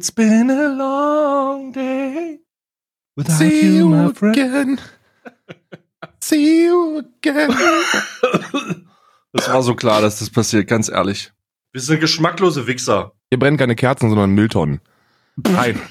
It's been a long day without See you, you my friend. again. See you again. Das war so klar, dass das passiert, ganz ehrlich. Wir sind geschmacklose Wichser. Hier brennen keine Kerzen, sondern Mülltonnen. Nein.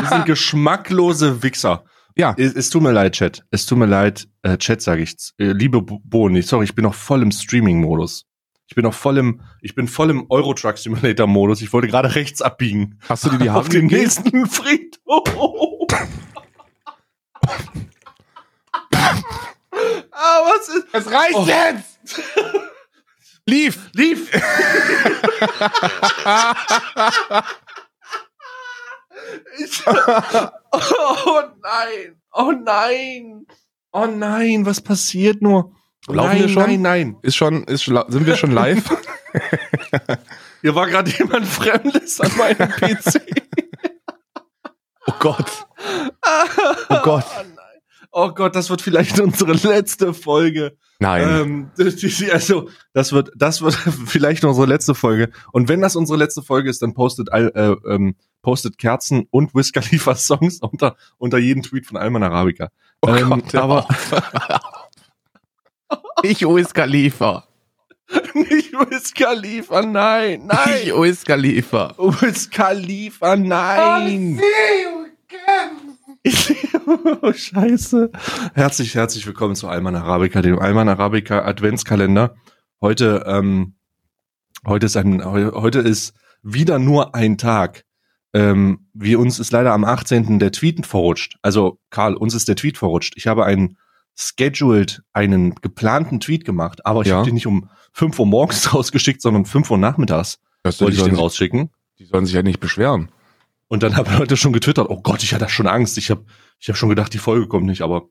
Wir sind geschmacklose Wichser. Ja. Es, es tut mir leid, Chat. Es tut mir leid, äh, Chat sage ich. Äh, liebe Bo- Boni, sorry, ich bin noch voll im Streaming-Modus. Ich bin noch voll im, ich bin voll im Euro Truck Simulator Modus. Ich wollte gerade rechts abbiegen. Hast du dir die auf Haare den gegeben? nächsten Friedhof. ah, was ist? Es reicht Oh. jetzt! Lief! Lief! ich, oh nein! Oh nein! Oh nein, was passiert nur? Laufen nein, wir schon? nein, nein. Ist schon, ist, sind wir schon live? Hier war gerade jemand Fremdes an meinem PC. oh Gott. Oh Gott. Oh, oh Gott, das wird vielleicht unsere letzte Folge. Nein. Ähm, also, das wird, das wird vielleicht unsere letzte Folge. Und wenn das unsere letzte Folge ist, dann postet, äh, ähm, postet Kerzen und Wiz Khalifa Songs unter, unter jeden Tweet von Alman Arabica. oh ähm, Gott. aber- Ich Wiz Khalifa. Nicht Wiz Khalifa, nein, Ich nein. Wiz Khalifa. Wiz Khalifa, nein. oh, scheiße. Herzlich, herzlich willkommen zu Alman Arabica, dem Alman Arabica Adventskalender. Heute, ähm, heute ist ein, heu- heute ist wieder nur ein Tag. Ähm, wir uns ist leider am 18. der Tweet verrutscht. Also, Karl, uns ist der Tweet verrutscht. Ich habe einen scheduled, einen geplanten Tweet gemacht, aber ich Ja. habe den nicht um 5 Uhr morgens rausgeschickt, sondern um 5 Uhr nachmittags Das wollte ich den sollen, rausschicken. die sollen sich ja nicht beschweren. Und dann haben Leute schon getwittert, oh Gott, ich hatte schon Angst. Ich habe ich hab schon gedacht, die Folge kommt nicht, aber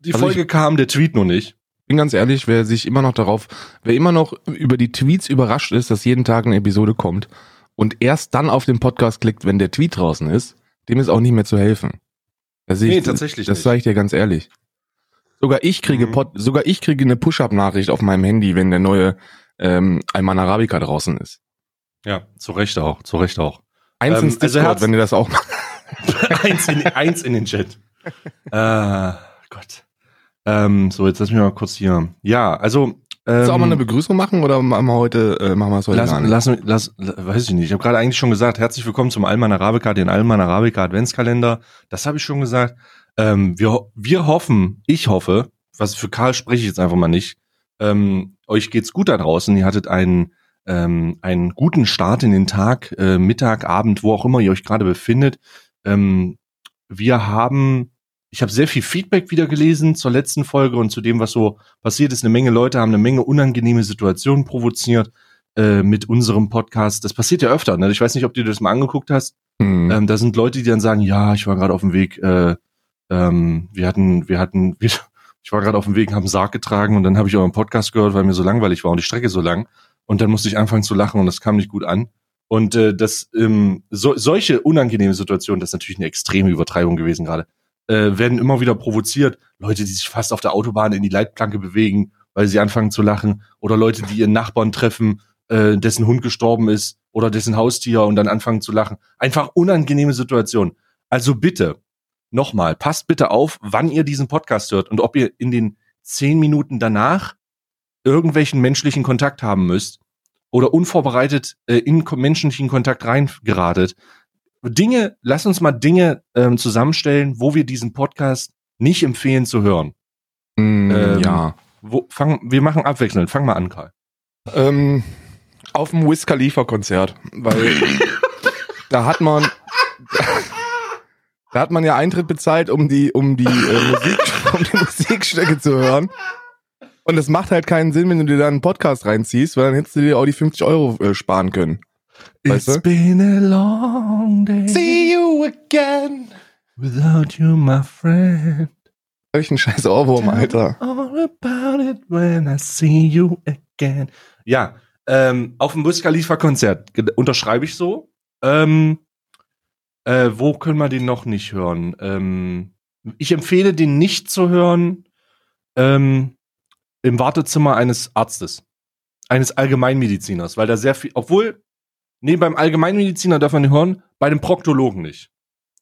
die Also Folge kam, der Tweet noch nicht. bin ganz ehrlich, wer sich immer noch darauf, wer immer noch über die Tweets überrascht ist, dass jeden Tag eine Episode kommt und erst dann auf den Podcast klickt, wenn der Tweet draußen ist, dem ist auch nicht mehr zu helfen. Das Nee, ich, tatsächlich Das sage ich dir ganz ehrlich. Sogar ich kriege Mhm. Pod, sogar ich kriege eine Push-up-Nachricht auf meinem Handy, wenn der neue ähm, Alman Arabica draußen ist. Ja, zu Recht auch, zu Recht auch. Eins Ähm, ins also Discord, Herz- wenn ihr das auch macht. eins, in, eins in den Chat. äh, Gott. Ähm, so, jetzt lass mich mal kurz hier. Ja, also. Ähm, Willst du auch mal eine Begrüßung machen oder machen wir heute, äh, machen wir es heute Lass, gar nicht? lass, lass, lass, weiß ich nicht. Ich habe gerade eigentlich schon gesagt, herzlich willkommen zum Alman Arabica, den Alman Arabica Adventskalender. Das habe ich schon gesagt. Ähm, wir, wir hoffen, ich hoffe, was für Karl spreche ich jetzt einfach mal nicht. Ähm, euch geht's gut da draußen. Ihr hattet einen, ähm, einen guten Start in den Tag, äh, Mittag, Abend, wo auch immer ihr euch gerade befindet. Ähm, wir haben, ich habe sehr viel Feedback wieder gelesen zur letzten Folge und zu dem, was so passiert ist. Eine Menge Leute haben eine Menge unangenehme Situationen provoziert äh, mit unserem Podcast. Das passiert ja öfter. Ne? Ich weiß nicht, ob du dir das mal angeguckt hast. Hm. Ähm, da sind Leute, die dann sagen, ja, ich war gerade auf dem Weg, äh, ähm, wir hatten, wir hatten, ich war gerade auf dem Weg, habe einen Sarg getragen und dann habe ich euren Podcast gehört, weil mir so langweilig war und die Strecke so lang. Und dann musste ich anfangen zu lachen und das kam nicht gut an. Und äh, das, ähm, so, solche unangenehme Situationen, das ist natürlich eine extreme Übertreibung gewesen gerade, äh, werden immer wieder provoziert. Leute, die sich fast auf der Autobahn in die Leitplanke bewegen, weil sie anfangen zu lachen. Oder Leute, die ihren Nachbarn treffen, äh, dessen Hund gestorben ist oder dessen Haustier und dann anfangen zu lachen. Einfach unangenehme Situation. Also bitte, nochmal, passt bitte auf, wann ihr diesen Podcast hört und ob ihr in den zehn Minuten danach irgendwelchen menschlichen Kontakt haben müsst oder unvorbereitet äh, in menschlichen Kontakt reingeratet. Dinge, lass uns mal Dinge ähm, zusammenstellen, wo wir diesen Podcast nicht empfehlen zu hören. Hm, ähm, ja. Wo, fang, wir machen abwechselnd. Fang mal an, Karl. Ähm, auf dem Wiz Khalifa Konzert, weil da hat man da hat man ja Eintritt bezahlt, um die um die äh, Musik um die Musikstücke zu hören. Und es macht halt keinen Sinn, wenn du dir da einen Podcast reinziehst, weil dann hättest du dir auch die 50 Euro äh, sparen können. Weißt It's du? been a long day you again. without you, my friend. Welch ein scheiß Ohrwurm, Alter. All about it when I see you again. Ja, ähm, auf dem Bus Khalifa Konzert unterschreibe ich so. Ähm, äh, wo können wir den noch nicht hören? Ähm, ich empfehle den nicht zu hören ähm, im Wartezimmer eines Arztes. eines Allgemeinmediziners, weil da sehr viel, obwohl, nee, beim Allgemeinmediziner darf man nicht hören, bei dem Proktologen nicht.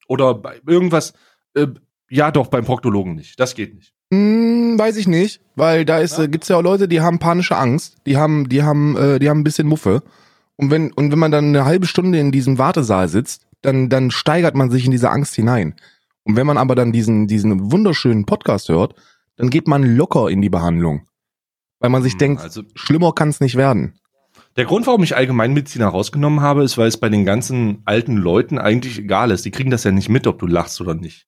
Oder bei irgendwas, äh, ja doch, beim Proktologen nicht. Das geht nicht. Hm, weiß ich nicht, weil da ist, Ja? äh, gibt's ja auch Leute, die haben panische Angst, die haben, die haben, äh, die haben ein bisschen Muffe. Und wenn, und wenn man dann eine halbe Stunde in diesem Wartesaal sitzt, dann, dann steigert man sich in diese Angst hinein. Und wenn man aber dann diesen, diesen wunderschönen Podcast hört, dann geht man locker in die Behandlung. Weil man sich Hm, denkt, Also, schlimmer kann's nicht werden. der Grund, warum ich Allgemeinmediziner rausgenommen habe, ist, weil es bei den ganzen alten Leuten eigentlich egal ist. Die kriegen das ja nicht mit, ob du lachst oder nicht.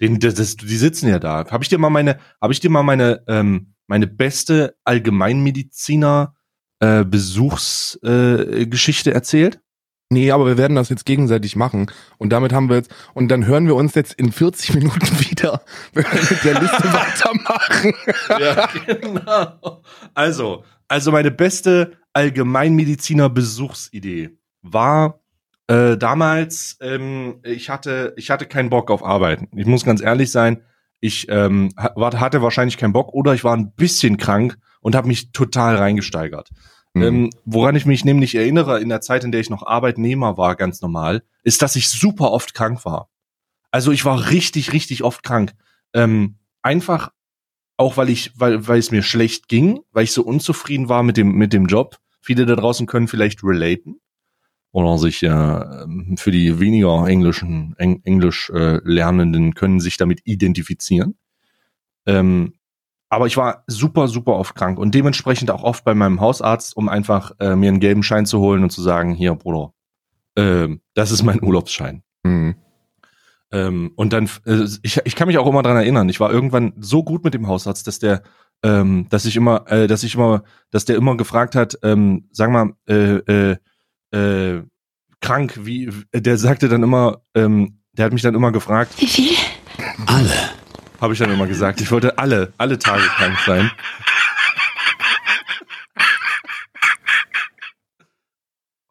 Den, das, das, die sitzen ja da. Habe ich dir mal meine, habe ich dir mal meine, ähm, meine beste Allgemeinmediziner äh, Besuchsgeschichte äh, erzählt? Nee, aber wir werden das jetzt gegenseitig machen. Und damit haben wir jetzt, und dann hören wir uns jetzt in 40 Minuten wieder, wenn wir mit der Liste weitermachen. Ja, genau. Also, also meine beste Allgemeinmediziner Besuchsidee war äh, damals, ähm, ich hatte, ich hatte keinen Bock auf Arbeiten. Ich muss ganz ehrlich sein, ich ähm, hatte wahrscheinlich keinen Bock oder ich war ein bisschen krank und habe mich total reingesteigert. Mhm. Ähm, woran ich mich nämlich erinnere, in der Zeit, in der ich noch Arbeitnehmer war, ganz normal, ist, dass ich super oft krank war. Also ich war richtig, richtig oft krank. Ähm, einfach auch weil ich, weil, weil es mir schlecht ging, weil ich so unzufrieden war mit dem, mit dem Job. Viele da draußen können vielleicht relaten oder sich äh, für die weniger englischen, Eng, Englisch äh, Lernenden können sich damit identifizieren. Ähm, aber ich war super, super oft krank und dementsprechend auch oft bei meinem Hausarzt, um einfach äh, mir einen gelben Schein zu holen und zu sagen, hier, Bruder, ähm, das ist mein Urlaubsschein. Mhm. Ähm, und dann, äh, ich, ich kann mich auch immer dran erinnern, ich war irgendwann so gut mit dem Hausarzt, dass der, ähm, dass ich immer, äh, dass ich immer, dass der immer gefragt hat, ähm, sag mal, äh, äh, äh, krank, wie, der sagte dann immer, ähm, der hat mich dann immer gefragt, Wie viel? Alle. Habe ich dann immer gesagt, ich wollte alle, alle Tage krank sein.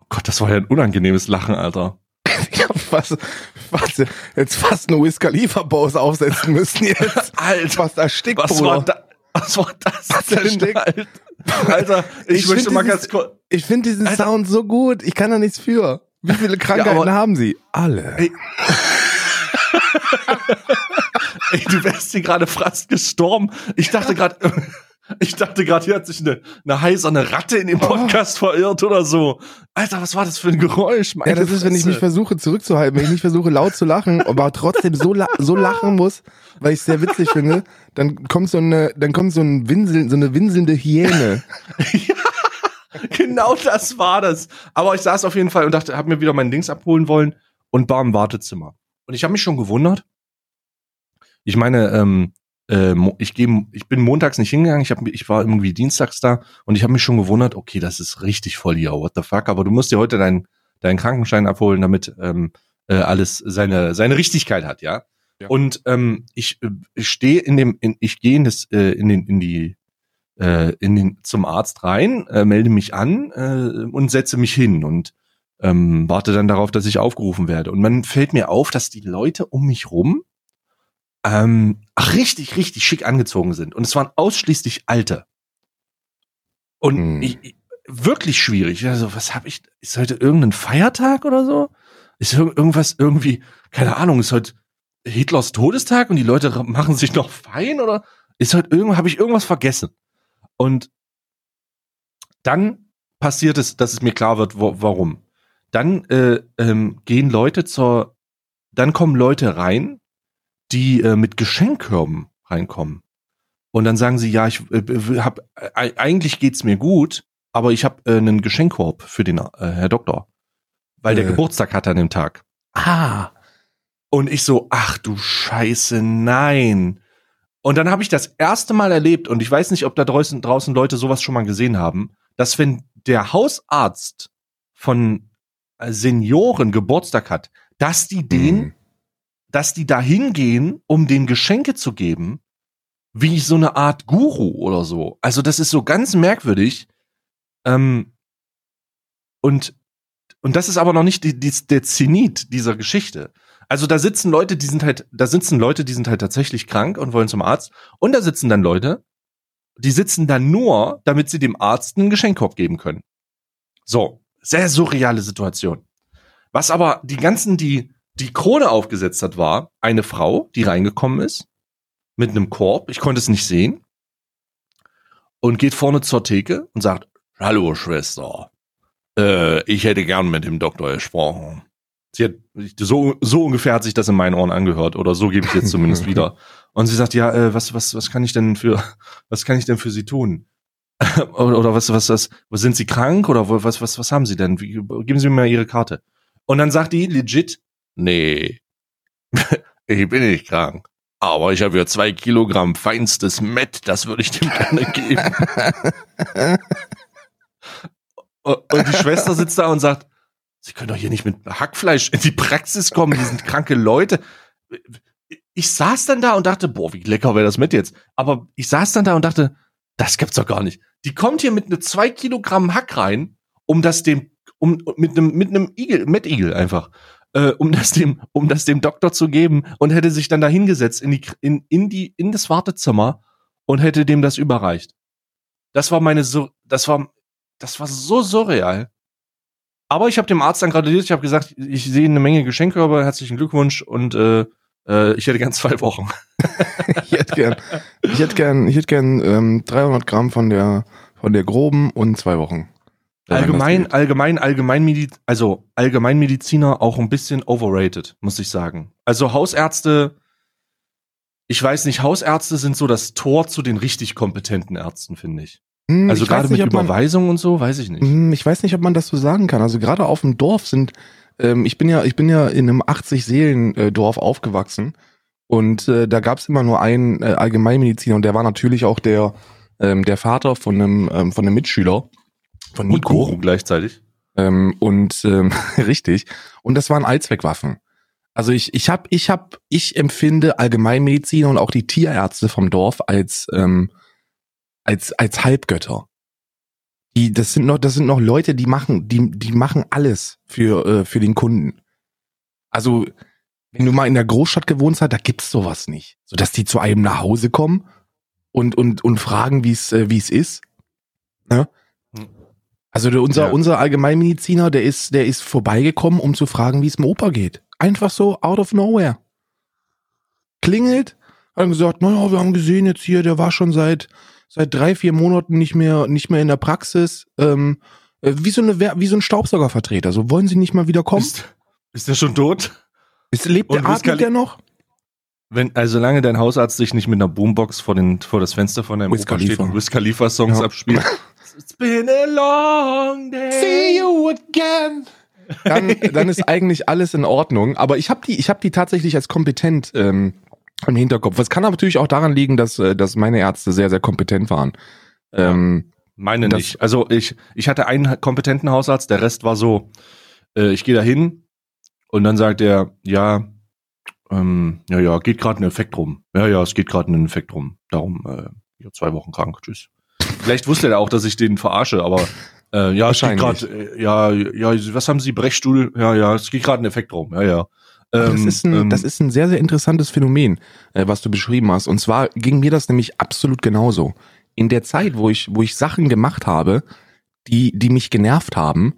Oh Gott, das war ja ein unangenehmes Lachen, Alter. Ich hab fast, fast, jetzt fast eine Wiz Khalifa Pause aufsetzen müssen jetzt. Alter, Fast erstickt, was Bruder. war da? Was war das Was denn? Alter, Alter ich, Ich möchte mal dieses- ganz kurz. Ich finde diesen Alter. Sound so gut. Ich kann da nichts für. Wie viele Krankheiten aber- haben Sie? Alle. Ey. Du wärst hier gerade fast gestorben. Ich dachte gerade, ich dachte gerade, hier hat sich eine, eine heiserne Ratte in dem Podcast verirrt oder so. Alter, was war das für ein Geräusch? Meine Ja, das ist, wenn ich mich Fresse. versuche zurückzuhalten, wenn ich nicht versuche laut zu lachen, aber trotzdem so, la so lachen muss, weil ich es sehr witzig finde, dann kommt so eine, dann kommt so ein Winsel, so eine winselnde Hyäne. Genau das war das. Aber ich saß auf jeden Fall und dachte, hab mir wieder mein Dings abholen wollen und war im Wartezimmer. Und ich habe mich schon gewundert. Ich meine, ähm, äh, ich, geh, ich bin montags nicht hingegangen, ich, hab, ich war irgendwie dienstags da und ich habe mich schon gewundert, okay, das ist richtig voll hier, what the fuck, aber du musst dir heute deinen deinen Krankenschein abholen, damit ähm, äh, alles seine seine Richtigkeit hat, ja. Ja. Und ähm, ich, äh, ich stehe in dem, in, ich gehe in das, äh, in den, in die, äh, in den zum Arzt rein, äh, melde mich an äh, und setze mich hin und ähm, warte dann darauf, dass ich aufgerufen werde. Und man fällt mir auf, dass die Leute um mich rum ähm, ach, richtig, richtig schick angezogen sind. Und es waren ausschließlich Alte. Und Hm. ich, ich, wirklich schwierig. Also, was habe ich? Ist heute irgendein Feiertag oder so? Ist ir- irgendwas irgendwie, keine Ahnung, ist heute Hitlers Todestag und die Leute machen sich noch fein oder ist heute irgend, habe ich irgendwas vergessen? Und dann passiert es, dass es mir klar wird, wo, warum. Dann äh, ähm, gehen Leute zur, dann kommen Leute rein, die äh, mit Geschenkkörben reinkommen. Und dann sagen sie, ja, ich äh, hab, äh, eigentlich geht's mir gut, aber ich habe äh, einen Geschenkkorb für den äh, Herr Doktor, weil der Äh. Geburtstag hat an dem Tag. Ah. Und ich so, ach du Scheiße, nein. Und dann habe ich das erste Mal erlebt, und ich weiß nicht, ob da draußen, draußen Leute sowas schon mal gesehen haben, dass wenn der Hausarzt von äh, Senioren Geburtstag hat, dass die den, Hm. Dass die da hingehen, um den Geschenke zu geben, wie so eine Art Guru oder so. Also das ist so ganz merkwürdig. Ähm, und, und das ist aber noch nicht die, die, der Zenit dieser Geschichte. Also da sitzen Leute, die sind halt, da sitzen Leute, die sind halt tatsächlich krank und wollen zum Arzt. Und da sitzen dann Leute, die sitzen da nur, damit sie dem Arzt einen Geschenkkorb geben können. So, sehr surreale Situation. Was aber die ganzen, die die Krone aufgesetzt hat, war eine Frau, die reingekommen ist mit einem Korb. Ich konnte es nicht sehen. Und geht vorne zur Theke und sagt, Hallo Schwester, äh, ich hätte gern mit dem Doktor gesprochen. Sie hat, so, so ungefähr hat sich das in meinen Ohren angehört oder so gebe ich jetzt zumindest wieder. Und sie sagt, ja, äh, was, was, was kann ich denn für, was kann ich denn für Sie tun? oder, oder was, was, was, was, sind Sie krank oder was, was, was haben Sie denn? Wie, geben Sie mir mal Ihre Karte. Und dann sagt die legit, nee, ich bin nicht krank. Aber ich habe ja zwei Kilogramm feinstes Met, das würde ich dem gerne geben. und die Schwester sitzt da und sagt, Sie können doch hier nicht mit Hackfleisch in die Praxis kommen, die sind kranke Leute. Ich saß dann da und dachte, boah, wie lecker wäre das mit jetzt. Aber ich saß dann da und dachte, das gibt's doch gar nicht. Die kommt hier mit ne zwei Kilogramm Hack rein, um das dem, um, mit einem, mit einem Igel, Mettigel einfach, äh, um das dem, um das dem Doktor zu geben und hätte sich dann da hingesetzt in die, in, in die, in das Wartezimmer und hätte dem das überreicht. Das war meine so, das war, das war so surreal. Aber ich habe dem Arzt dann gratuliert, ich habe gesagt, ich sehe eine Menge Geschenke, aber herzlichen Glückwunsch und äh, äh, ich hätte gern zwei Wochen. ich hätte gern, ich hätte gern, ich hätte gern ähm, 300 Gramm von der von der groben und zwei Wochen. Allgemein, allgemein, allgemein, also Allgemeinmediziner auch ein bisschen overrated, muss ich sagen. Also Hausärzte, ich weiß nicht, Hausärzte sind so das Tor zu den richtig kompetenten Ärzten, finde ich. Hm, also ich gerade mit nicht, ob man- Überweisung und so, weiß ich nicht. Hm, Ich weiß nicht, ob man das so sagen kann. Also gerade auf dem Dorf sind, ähm, ich bin ja, ich bin ja in einem 80 Seelen äh, Dorf aufgewachsen und äh, da gab es immer nur einen äh, Allgemeinmediziner und der war natürlich auch der ähm, der Vater von einem ähm, von einem Mitschüler von Und Nico. Guru gleichzeitig. Ähm, und ähm, richtig. Und das waren Allzweckwaffen. Also ich, ich hab, ich hab, ich empfinde Allgemeinmediziner und auch die Tierärzte vom Dorf als, ähm, als, als Halbgötter. Die, das sind noch, das sind noch Leute, die machen, die, die machen alles für, äh, für den Kunden. Also, wenn du mal in der Großstadt gewohnt hast, da gibt's sowas nicht. So, dass die zu einem nach Hause kommen und, und, und fragen, wie es, äh, wie es ist. Ne? Also der, unser, Ja. unser Allgemeinmediziner, der ist, der ist vorbeigekommen, um zu fragen, wie es dem Opa geht. Einfach so out of nowhere. Klingelt, hat gesagt, naja, wir haben gesehen jetzt hier, der war schon seit, seit drei, vier Monaten nicht mehr, nicht mehr in der Praxis. Ähm, äh, wie so eine, wie so ein Staubsaugervertreter. So wollen Sie nicht mal wieder kommen? Ist, ist der schon tot? Ist, lebt und der, atmet der noch? Wenn, also solange dein Hausarzt sich nicht mit einer Boombox vor, den, vor das Fenster von deinem Wiz Opa steht Khalifa. und Wiz Khalifa Songs Ja. abspielt. It's been a long day. you again. Dann, dann ist eigentlich alles in Ordnung. Aber ich habe die, ich habe die tatsächlich als kompetent ähm, im Hinterkopf. Es kann aber natürlich auch daran liegen, dass, äh, dass meine Ärzte sehr, sehr kompetent waren. Ähm, Meine Das- nicht. Also ich, ich hatte einen kompetenten Hausarzt, der Rest war so, äh, ich gehe da hin und dann sagt er, ja, ähm, ja, ja, geht gerade ein Effekt rum. Ja, ja, es geht gerade ein Effekt rum. Darum, äh, ja, zwei Wochen krank, tschüss. Vielleicht wusste er auch, dass ich den verarsche, aber äh, ja, es geht gerade, äh, ja, ja, was haben Sie, Brechstuhl? Ja, ja, es geht gerade ein Effekt rum, ja, ja. Das, Ähm, ist ein, ähm, das ist ein sehr, sehr interessantes Phänomen, äh, was du beschrieben hast. Und zwar ging mir das nämlich absolut genauso. In der Zeit, wo ich, wo ich Sachen gemacht habe, die, die mich genervt haben,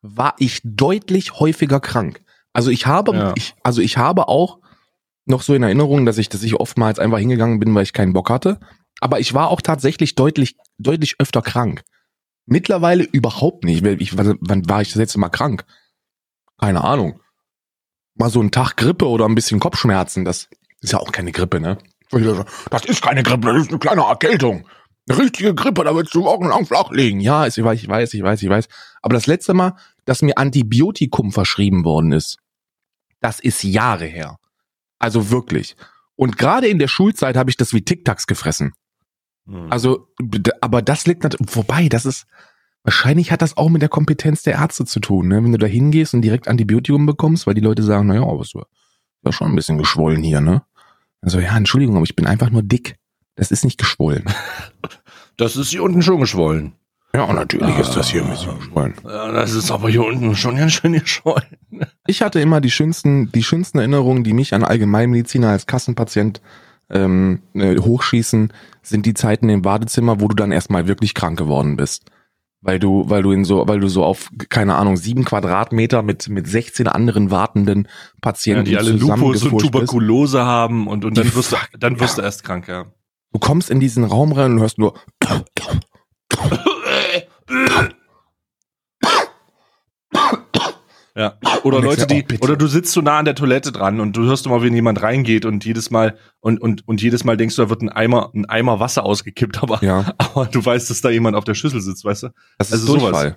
war ich deutlich häufiger krank. Also ich habe, Ja. ich, also ich habe auch noch so in Erinnerung, dass ich, dass ich oftmals einfach hingegangen bin, weil ich keinen Bock hatte. Aber ich war auch tatsächlich deutlich, deutlich öfter krank. Mittlerweile überhaupt nicht. Ich, wann war ich das letzte Mal krank? Keine Ahnung mal so einen Tag Grippe oder ein bisschen Kopfschmerzen, das ist ja auch keine Grippe, ne? Das ist keine Grippe, das ist eine kleine Erkältung. Eine richtige Grippe, da willst du wochenlang flach liegen. Ja, ich weiß, ich weiß, ich weiß, ich weiß. Aber das letzte Mal, dass mir Antibiotikum verschrieben worden ist, das ist Jahre her. Also wirklich. Und gerade in der Schulzeit habe ich das wie Tic-Tacs gefressen. Hm. Also, aber das liegt natürlich, wobei, das ist, wahrscheinlich hat das auch mit der Kompetenz der Ärzte zu tun, ne? Wenn du da hingehst und direkt Antibiotikum bekommst, weil die Leute sagen, naja, aber war war schon ein bisschen geschwollen hier, ne? Also, ja, Entschuldigung, aber ich bin einfach nur dick. Das ist nicht geschwollen. das ist hier unten schon geschwollen. Ja, natürlich ist das hier ein bisschen geschwollen. Ja, das ist aber hier unten schon ganz schön geschwollen. Ich hatte immer die schönsten, die schönsten Erinnerungen, die mich an Allgemeinmediziner als Kassenpatient ähm, äh, hochschießen, sind die Zeiten im Badezimmer, wo du dann erstmal wirklich krank geworden bist. Weil du, weil du in so, weil du so auf, keine Ahnung, sieben Quadratmeter mit, mit 16 anderen wartenden Patienten Ja, die alle Lupus und zusammengefurcht bist. Tuberkulose haben und, und dann wirst du, dann wirst ja. du erst krank, ja. Du kommst in diesen Raum rein und hörst nur, Ja. Oder Und Leute, die, oh, oder du sitzt so nah an der Toilette dran und du hörst immer, wenn jemand reingeht und jedes Mal, und, und, und jedes Mal denkst du, da wird ein Eimer, ein Eimer Wasser ausgekippt, aber, ja, aber du weißt, dass da jemand auf der Schüssel sitzt, weißt du? das ist Also sowas. Durchfall.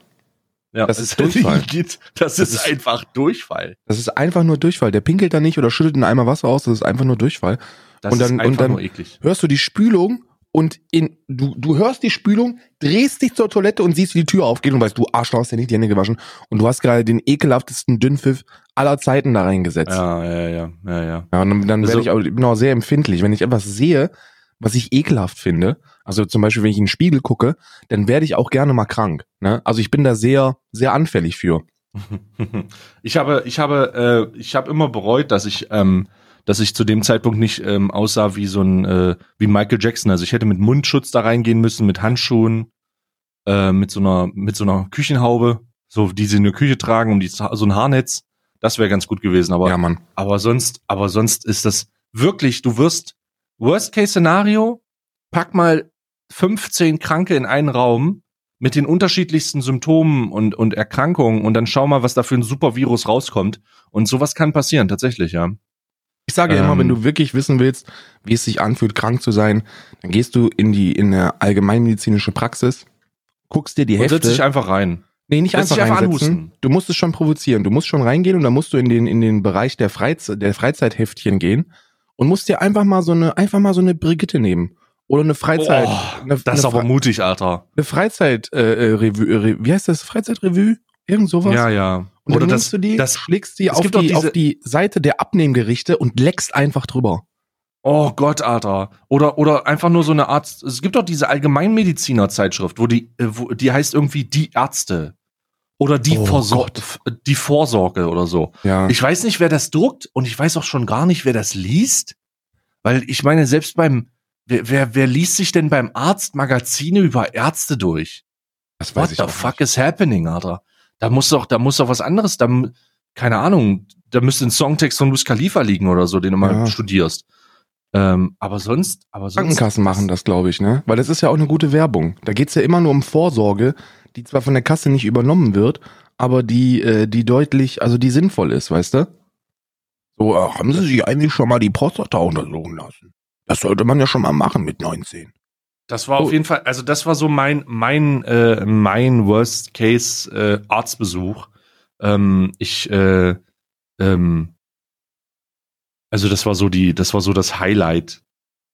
Ja, Das ist Durchfall. Geht, das, Das ist ist- einfach Durchfall. Das ist einfach nur Durchfall. Der pinkelt da nicht oder schüttelt einen Eimer Wasser aus, das ist einfach nur Durchfall. Das Und dann- ist und einfach dann- nur eklig. Hörst du die Spülung und in, du, du hörst die Spülung, drehst dich zur Toilette und siehst, wie die Tür aufgeht und weißt, du Arschloch hast ja nicht die Hände gewaschen und du hast gerade den ekelhaftesten Dünnpfiff aller Zeiten da reingesetzt. Ja, ja, ja, ja, ja. Ja, und dann, dann Also- werde ich auch, ich bin auch sehr empfindlich. Wenn ich etwas sehe, was ich ekelhaft finde, also zum Beispiel, wenn ich in den Spiegel gucke, dann werde ich auch gerne mal krank. Ne? Also ich bin da sehr, sehr anfällig für. Ich habe, ich habe, äh, ich habe immer bereut, dass ich, ähm, dass ich zu dem Zeitpunkt nicht ähm, aussah wie so ein, äh, wie Michael Jackson. Also ich hätte mit Mundschutz da reingehen müssen, mit Handschuhen, äh, mit so einer, mit so einer Küchenhaube, so die sie in der Küche tragen, um die so ein Haarnetz. Das wäre ganz gut gewesen. Aber, ja, Mann. aber sonst, aber sonst ist das wirklich. Du wirst Worst Case Szenario. Pack mal 15 Kranke in einen Raum mit den unterschiedlichsten Symptomen und, und Erkrankungen und dann schau mal, was da für ein Supervirus rauskommt. Und sowas kann passieren, tatsächlich, ja. Ich sage ja immer, Ähm. wenn du wirklich wissen willst, wie es sich anfühlt, krank zu sein, dann gehst du in die in eine allgemeinmedizinische Praxis, guckst dir die Und Hefte. setz dich einfach rein. nee, nicht einfach einfach reinsetzen. anhusten. Du musst es schon provozieren. Du musst schon reingehen und dann musst du in den in den Bereich der Freizeit der Freizeithäftchen gehen und musst dir einfach mal so eine einfach mal so eine Brigitte nehmen oder eine Freizeit Oh, eine, Das ist eine, aber Fre- mutig, Alter. eine Freizeit äh, äh, Revue, äh, wie heißt das Freizeitrevue? Irgend sowas? Ja, ja. Und Oder das, du die, das, schlägst die auf die, diese- auf die Seite der Abnehmgerichte und leckst einfach drüber. oh Gott, Alter. Oder, oder einfach nur so eine Art, es gibt doch diese Allgemeinmediziner-Zeitschrift, wo die, äh, wo, die heißt irgendwie die Ärzte. Oder die, Oh Vorsor Gott. die Vorsorge oder so. Ja. Ich weiß nicht, wer das druckt und ich weiß auch schon gar nicht, wer das liest. Weil ich meine, selbst beim, wer, wer, wer liest sich denn beim Arzt Magazine über Ärzte durch? das What the fuck is happening, Alter? Da muss doch, da muss doch was anderes, da, keine Ahnung, da müsste ein Songtext von Luis Khalifa liegen oder so, den du mal Ja. studierst. Ähm, aber sonst, aber sonst. Krankenkassen machen das, glaube ich, ne? Weil das ist ja auch eine gute Werbung. Da geht's ja immer nur um Vorsorge, die zwar von der Kasse nicht übernommen wird, aber die, äh, die deutlich, also die sinnvoll ist, weißt du? So, äh, haben Sie sich eigentlich schon mal die Prostata untersuchen lassen? Das sollte man ja schon mal machen mit 19. Das war Oh. auf jeden Fall, also das war so mein, mein, äh, mein Worst Case äh, Arztbesuch. Ähm, ich, äh, ähm, also das war so die, das war so das Highlight,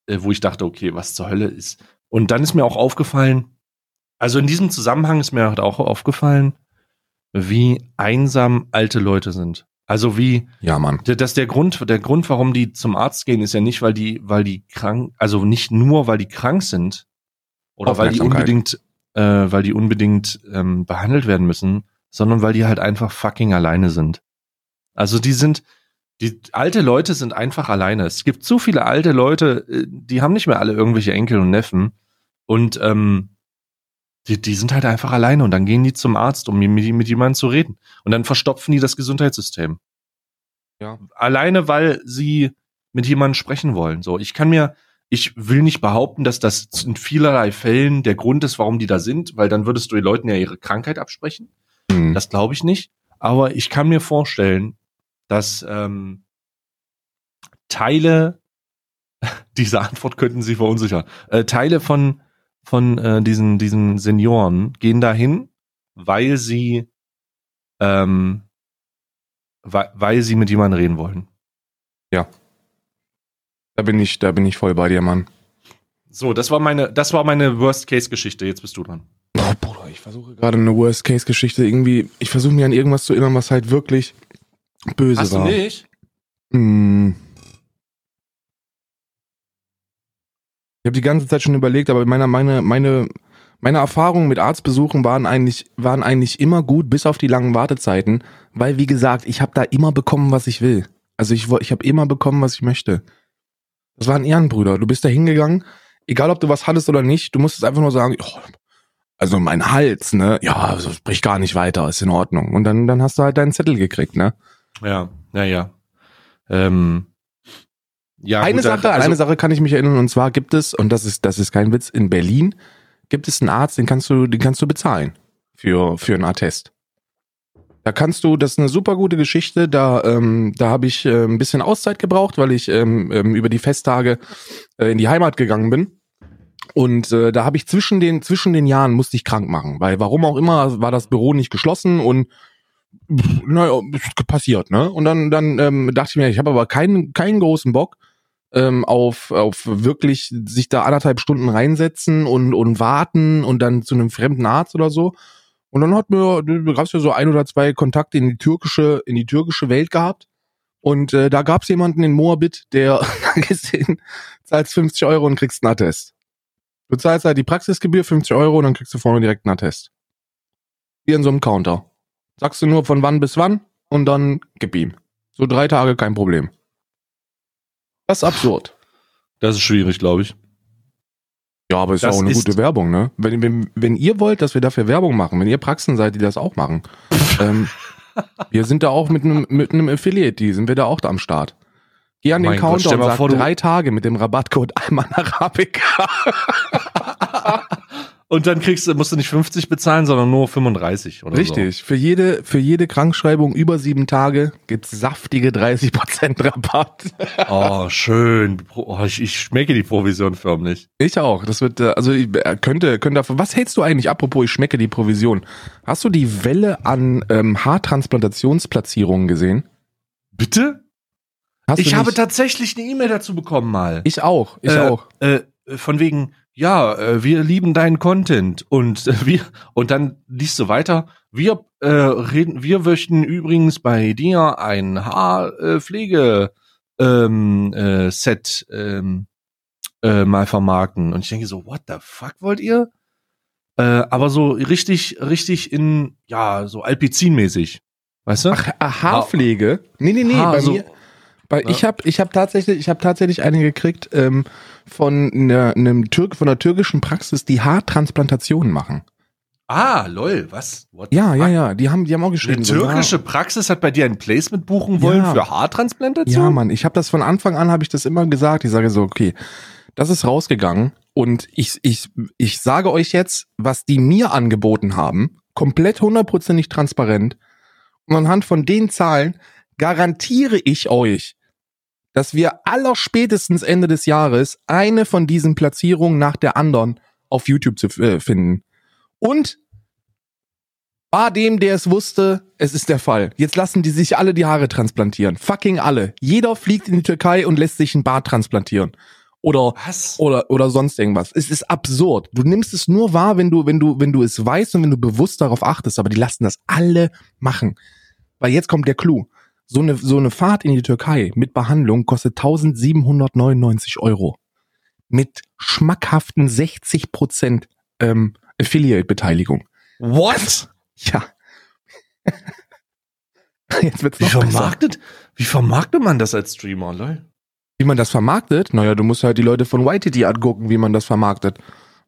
äh, wo ich dachte, okay, was zur Hölle ist. Und dann ist mir auch aufgefallen, also in diesem Zusammenhang ist mir halt auch aufgefallen, wie einsam alte Leute sind. Also wie, Ja, Mann. Dass der Grund, der Grund, warum die zum Arzt gehen, ist ja nicht, weil die, weil die krank, also nicht nur, weil die krank sind oder weil die unbedingt, äh, weil die unbedingt ähm, behandelt werden müssen, sondern weil die halt einfach fucking alleine sind. Also die sind, die alte Leute sind einfach alleine. Es gibt so viele alte Leute, äh, die haben nicht mehr alle irgendwelche Enkel und Neffen und ähm, die, die sind halt einfach alleine und dann gehen die zum Arzt, um mit, mit jemandem zu reden. Und dann verstopfen die das Gesundheitssystem. Ja. Alleine, weil sie mit jemandem sprechen wollen. So, ich kann mir, ich will nicht behaupten, dass das in vielerlei Fällen der Grund ist, warum die da sind, weil dann würdest du den Leuten ja ihre Krankheit absprechen. Hm. Das glaube ich nicht. Aber ich kann mir vorstellen, dass ähm, Teile diese Antwort könnten Sie verunsichern. Äh, Teile von von äh, diesen diesen Senioren gehen dahin, weil sie ähm, weil, weil sie mit jemandem reden wollen. Da bin ich, da bin ich voll bei dir, Mann. So, das war meine das war meine Worst Case Geschichte. Jetzt bist du dran. Oh, Bruder, ich versuche gerade eine Worst-Case-Geschichte irgendwie, ich versuche mir an irgendwas zu erinnern, was halt wirklich böse Hast du war. nicht? Hm. Ich habe die ganze Zeit schon überlegt, aber meine, meine, meine, meine Erfahrungen mit Arztbesuchen waren eigentlich, waren eigentlich immer gut, bis auf die langen Wartezeiten, weil wie gesagt, ich habe da immer bekommen, was ich will. Also ich, ich habe immer bekommen, was ich möchte. Das waren Ehrenbrüder. Du bist da hingegangen, egal ob du was hattest oder nicht, du musstest einfach nur sagen, oh, also mein Hals, ne? Ja, also sprich gar nicht weiter, ist in Ordnung. Und dann, dann hast du halt deinen Zettel gekriegt, ne? Ja, ja, ja. Ähm, ja eine gut, Sache, also, eine Sache kann ich mich erinnern, und zwar gibt es, und das ist, das ist kein Witz, in Berlin gibt es einen Arzt, den kannst du, den kannst du bezahlen für, für einen Attest. Da kannst du, das ist eine super gute Geschichte. Da, ähm, da habe ich äh, ein bisschen Auszeit gebraucht, weil ich ähm, ähm, über die Festtage äh, in die Heimat gegangen bin. Und äh, da habe ich zwischen den zwischen den Jahren musste ich krank machen, weil warum auch immer war das Büro nicht geschlossen und naja, ist passiert, ne? Und dann dann ähm, dachte ich mir, ich habe aber keinen keinen großen Bock ähm, auf auf wirklich sich da anderthalb Stunden reinsetzen und und warten und dann zu einem fremden Arzt oder so. Und dann hat mir, du hast ja so ein oder zwei Kontakte in die türkische, in die türkische Welt gehabt. Und äh, da gab es jemanden in Moabit, der gesehen, zahlst 50 Euro und kriegst einen Attest. Du zahlst halt die Praxisgebühr 50 Euro und dann kriegst du vorne direkt einen Attest. Wie in so einem Counter. Sagst du nur von wann bis wann und dann gib ihm. So drei Tage kein Problem. Das ist absurd. Das ist schwierig, glaube ich. Ja, aber ist ja Das auch eine ist- gute Werbung, ne? Wenn, wenn, wenn ihr wollt, dass wir dafür Werbung machen, wenn ihr Praxen seid, die das auch machen, ähm, wir sind da auch mit einem mit einem Affiliate, die sind wir da auch da am Start. Geh an den Mein Gott, Counter stell und sag vor, drei Tage mit dem Rabattcode Alman Arabica. Und dann kriegst du, musst du nicht 50 bezahlen, sondern nur 35 oder Richtig. Für jede, für jede Krankschreibung über sieben Tage gibt's saftige 30% Rabatt. so. Oh, schön. Oh, ich, ich schmecke die Provision förmlich. Ich auch. Das wird, äh, also ich, äh, könnte, könnte davon. Was hältst du eigentlich, apropos, ich schmecke die Provision? Hast du die Welle an ähm, Haartransplantationsplatzierungen gesehen? Bitte? Hast Ich habe tatsächlich eine E-Mail dazu bekommen mal. Ich auch, ich Äh, auch. Äh, von wegen, ja, äh, wir lieben deinen Content und äh, wir und dann liest du weiter. Wir äh, reden, wir möchten übrigens bei dir ein Haarpflege ähm, äh, Set ähm, äh, mal vermarkten. Und ich denke so, what the fuck wollt ihr? Äh, aber so richtig, richtig in ja so Alpizin-mäßig, weißt du? Ach, ah, Haarpflege? Nee, nee, nee, Haar, bei so- mir. Bei, Ja. Ich habe ich hab tatsächlich, ich hab tatsächlich eine gekriegt ähm, von einer, einem Türk, von einer türkischen Praxis, die Haartransplantationen machen. Ah, lol, was? What Ja, ja, ja, die haben, die haben auch geschrieben. Eine so, ja, türkische Praxis hat bei dir ein Placement buchen wollen Ja. für Haartransplantation? Ja, Mann, ich habe das von Anfang an, habe ich das immer gesagt. Ich sage so, okay, das ist rausgegangen und ich, ich, ich sage euch jetzt, was die mir angeboten haben, komplett hundertprozentig transparent. Und anhand von den Zahlen garantiere ich euch, dass wir allerspätestens Ende des Jahres eine von diesen Platzierungen nach der anderen auf YouTube zu äh, finden. Und war dem, der es wusste, es ist der Fall. Jetzt lassen die sich alle die Haare transplantieren. Fucking alle. Jeder fliegt in die Türkei und lässt sich ein Bart transplantieren. Oder Was? oder oder sonst irgendwas. Es ist absurd. Du nimmst es nur wahr, wenn du wenn du wenn du es weißt und wenn du bewusst darauf achtest, aber die lassen das alle machen. Weil jetzt kommt der Clou. So eine so eine Fahrt in die Türkei mit Behandlung kostet 1799 Euro. Mit schmackhaften 60 Prozent ähm, Affiliate-Beteiligung. What? Ja. Jetzt wird's Wie noch besser. vermarktet, wie vermarktet man das als Streamer, lol? Wie man das vermarktet? Naja, du musst halt die Leute von YTT angucken, wie man das vermarktet.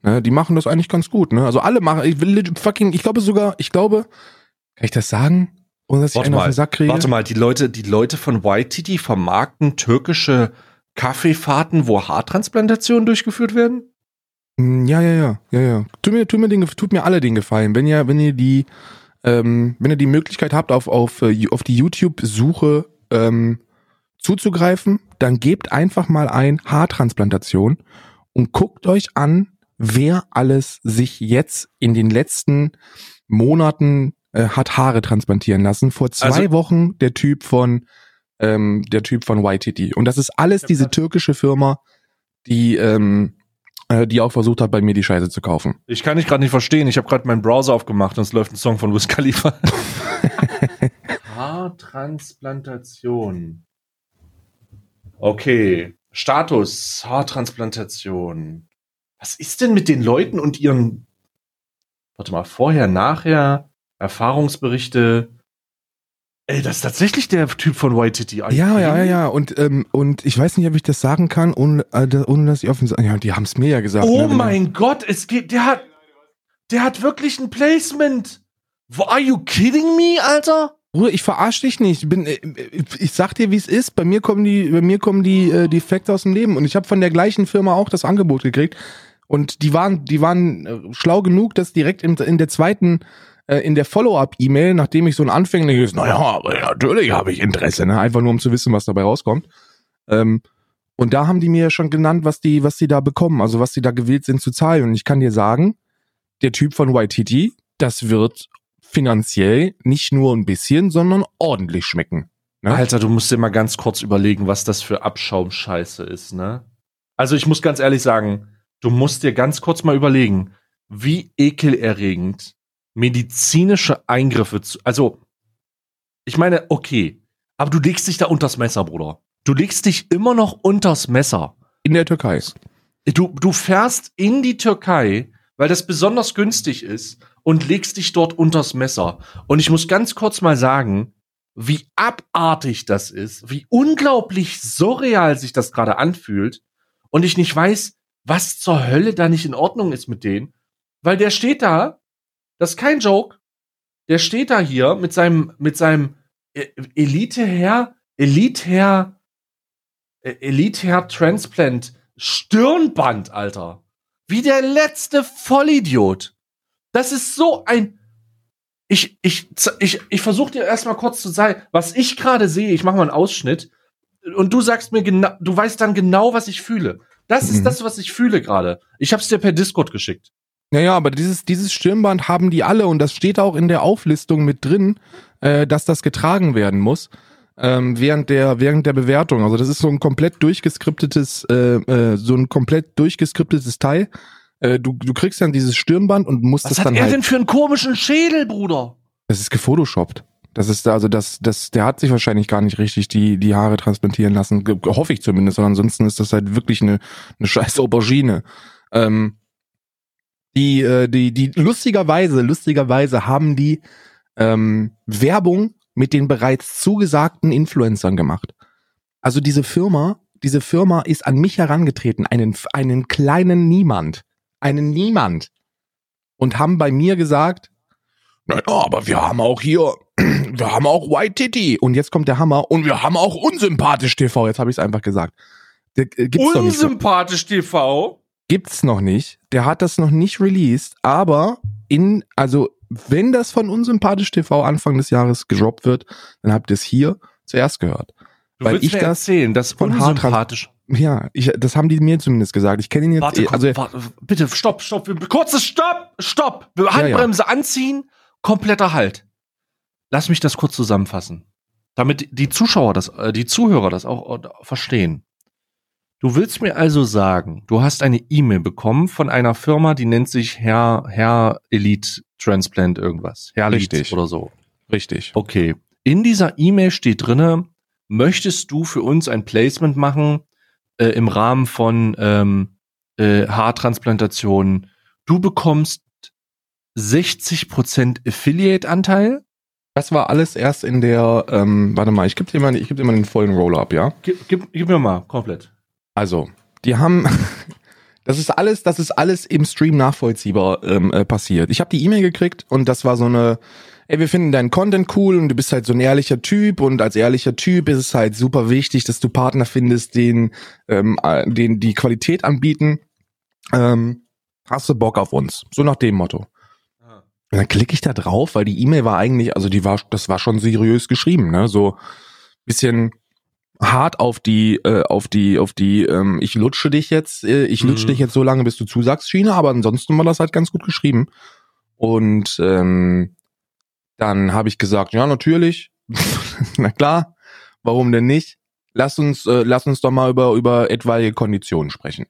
Ne, die machen das eigentlich ganz gut, ne? Also alle machen, ich will fucking, ich glaube sogar, ich glaube, kann ich das sagen? Ohne dass ich Warte einen auf mal, den Sack kriege? Warte mal, die Leute, die Leute von YTT vermarkten türkische Kaffeefahrten, wo Haartransplantationen durchgeführt werden? Mm, Ja, ja, ja, ja, ja. Tut mir, tut mir, den, tut mir alle den Gefallen. Wenn ihr, wenn ihr die, ähm, wenn ihr die Möglichkeit habt, auf, auf, äh, auf die YouTube-Suche ähm, zuzugreifen, dann gebt einfach mal ein Haartransplantation und guckt euch an, wer alles sich jetzt in den letzten Monaten äh, hat Haare transplantieren lassen. Vor zwei Also- Wochen der Typ von ähm, der Typ von YTT. Und das ist alles diese türkische Firma, die ähm, äh, die auch versucht hat, bei mir die Scheiße zu kaufen. Ich kann dich gerade nicht verstehen. Ich habe gerade meinen Browser aufgemacht und es läuft ein Song von Wiz Khalifa. Haartransplantation. Okay. Status Haartransplantation. Was ist denn mit den Leuten und ihren Warte mal, vorher, nachher, Erfahrungsberichte. Ey, das ist tatsächlich der Typ von Waititi. Ja, ja, ja, ja. Und, ähm, und ich weiß nicht, ob ich das sagen kann, ohne, äh, ohne dass ich offen sage. Ja, die haben es mir ja gesagt. Oh ne, mein Gott, es geht, der hat, der hat wirklich ein Placement. Are you kidding me, Alter? Bruder, ich verarsch dich nicht. Ich bin, äh, ich sag dir, wie es ist. Bei mir kommen die, bei mir kommen die, äh, die aus dem Leben. Und ich habe von der gleichen Firma auch das Angebot gekriegt. Und die waren, die waren äh, schlau genug, das direkt in, in der zweiten äh, in der Follow-up-E-Mail, nachdem ich so ein anfängliches, naja, natürlich habe ich Interesse, ne? einfach nur um zu wissen, was dabei rauskommt. Ähm, und da haben die mir schon genannt, was die, was die da bekommen, also was die da gewillt sind zu zahlen. Und ich kann dir sagen, der Typ von YTT, das wird finanziell nicht nur ein bisschen, sondern ordentlich schmecken. Ne? Alter, du musst dir mal ganz kurz überlegen, was das für Abschaumscheiße ist, ne? Also ich muss ganz ehrlich sagen, du musst dir ganz kurz mal überlegen, wie ekelerregend medizinische Eingriffe zu, also, ich meine, okay, aber du legst dich da unters Messer, Bruder. Du legst dich immer noch unters Messer. In der Türkei. Du, du fährst in die Türkei, weil das besonders günstig ist und legst dich dort unters Messer. Und ich muss ganz kurz mal sagen, wie abartig das ist, wie unglaublich surreal sich das gerade anfühlt und ich nicht weiß, was zur Hölle da nicht in Ordnung ist mit denen, weil der steht da das ist kein Joke. Der steht da hier mit seinem, mit seinem e-, Elite-Herr, Elite-Herr, e-, Elite-Herr Transplant Stirnband, Alter. Wie der letzte Vollidiot. Das ist so ein, ich, ich, ich, ich versuche dir erstmal kurz zu sagen, was ich gerade sehe. Ich mache mal einen Ausschnitt und du sagst mir genau, du weißt dann genau, was ich fühle. Das ist mhm. das, was ich fühle gerade. Ich habe es dir per Discord geschickt. Naja, aber dieses, dieses Stirnband haben die alle und das steht auch in der Auflistung mit drin, äh, dass das getragen werden muss. Ähm, während der während der Bewertung. Also das ist so ein komplett durchgeskriptetes, äh, äh, so ein komplett durchgeskriptetes Teil. Äh, du, du kriegst dann dieses Stirnband und musst das dann. Was hat er halt, denn für einen komischen Schädel, Bruder? Das ist gefotoshoppt. Das ist also das, das, der hat sich wahrscheinlich gar nicht richtig die, die Haare transplantieren lassen. Hoffe ich zumindest. Und ansonsten ist das halt wirklich eine, eine scheiß Aubergine. Ähm, die, äh, die, die lustigerweise, lustigerweise haben die ähm, Werbung mit den bereits zugesagten Influencern gemacht. Also diese Firma, diese Firma ist an mich herangetreten, einen, einen kleinen Niemand, einen Niemand, und haben bei mir gesagt, naja, aber wir haben auch hier, wir haben auch White Titty. Und jetzt kommt der Hammer. Und wir haben auch unsympathisch TV. Jetzt habe ich es einfach gesagt. Äh, unsympathisch TV? Gibt's noch nicht. Der hat das noch nicht released, aber in, also wenn das von Unsympathisch TV Anfang des Jahres gedroppt wird, dann habt ihr es hier zuerst gehört. Du weil ich das erzählen, das von unsympathisch. Ja, ich, das haben die mir zumindest gesagt. Ich kenne ihn jetzt. Warte, eh, also warte, bitte, stopp, stopp, kurzes Stopp, Stopp, Handbremse ja, ja. anziehen, kompletter Halt. Lass mich das kurz zusammenfassen, damit die Zuschauer das, äh, die Zuhörer das auch verstehen. Du willst mir also sagen, du hast eine E-Mail bekommen von einer Firma, die nennt sich Herr, Herr Elite Transplant irgendwas. Herr Richtig. oder so. Richtig. Okay. In dieser E-Mail steht drinne, möchtest du für uns ein Placement machen äh, im Rahmen von ähm, äh, Haartransplantation? Du bekommst 60% Affiliate-Anteil. Das war alles erst in der, ähm, warte mal, ich gebe dir mal, ich geb dir mal den vollen Roll-Up, ja? Gib, gib, gib mir mal, komplett. Also, die haben, das ist alles, das ist alles im Stream nachvollziehbar ähm, äh, passiert. Ich habe die E-Mail gekriegt und das war so eine, ey, wir finden deinen Content cool und du bist halt so ein ehrlicher Typ und als ehrlicher Typ ist es halt super wichtig, dass du Partner findest, den, ähm, äh, den die Qualität anbieten. Ähm, hast du Bock auf uns? So nach dem Motto. Und dann klicke ich da drauf, weil die E-Mail war eigentlich, also die war, das war schon seriös geschrieben, ne? So bisschen hart auf die, äh, auf die, auf die, ähm, ich lutsche dich jetzt, äh, ich lutsche mhm. dich jetzt so lange, bis du zusagst, Schiene, aber ansonsten war das halt ganz gut geschrieben. Und ähm, dann habe ich gesagt, ja, natürlich, na klar, warum denn nicht? Lass uns, äh, lass uns doch mal über, über etwaige Konditionen sprechen.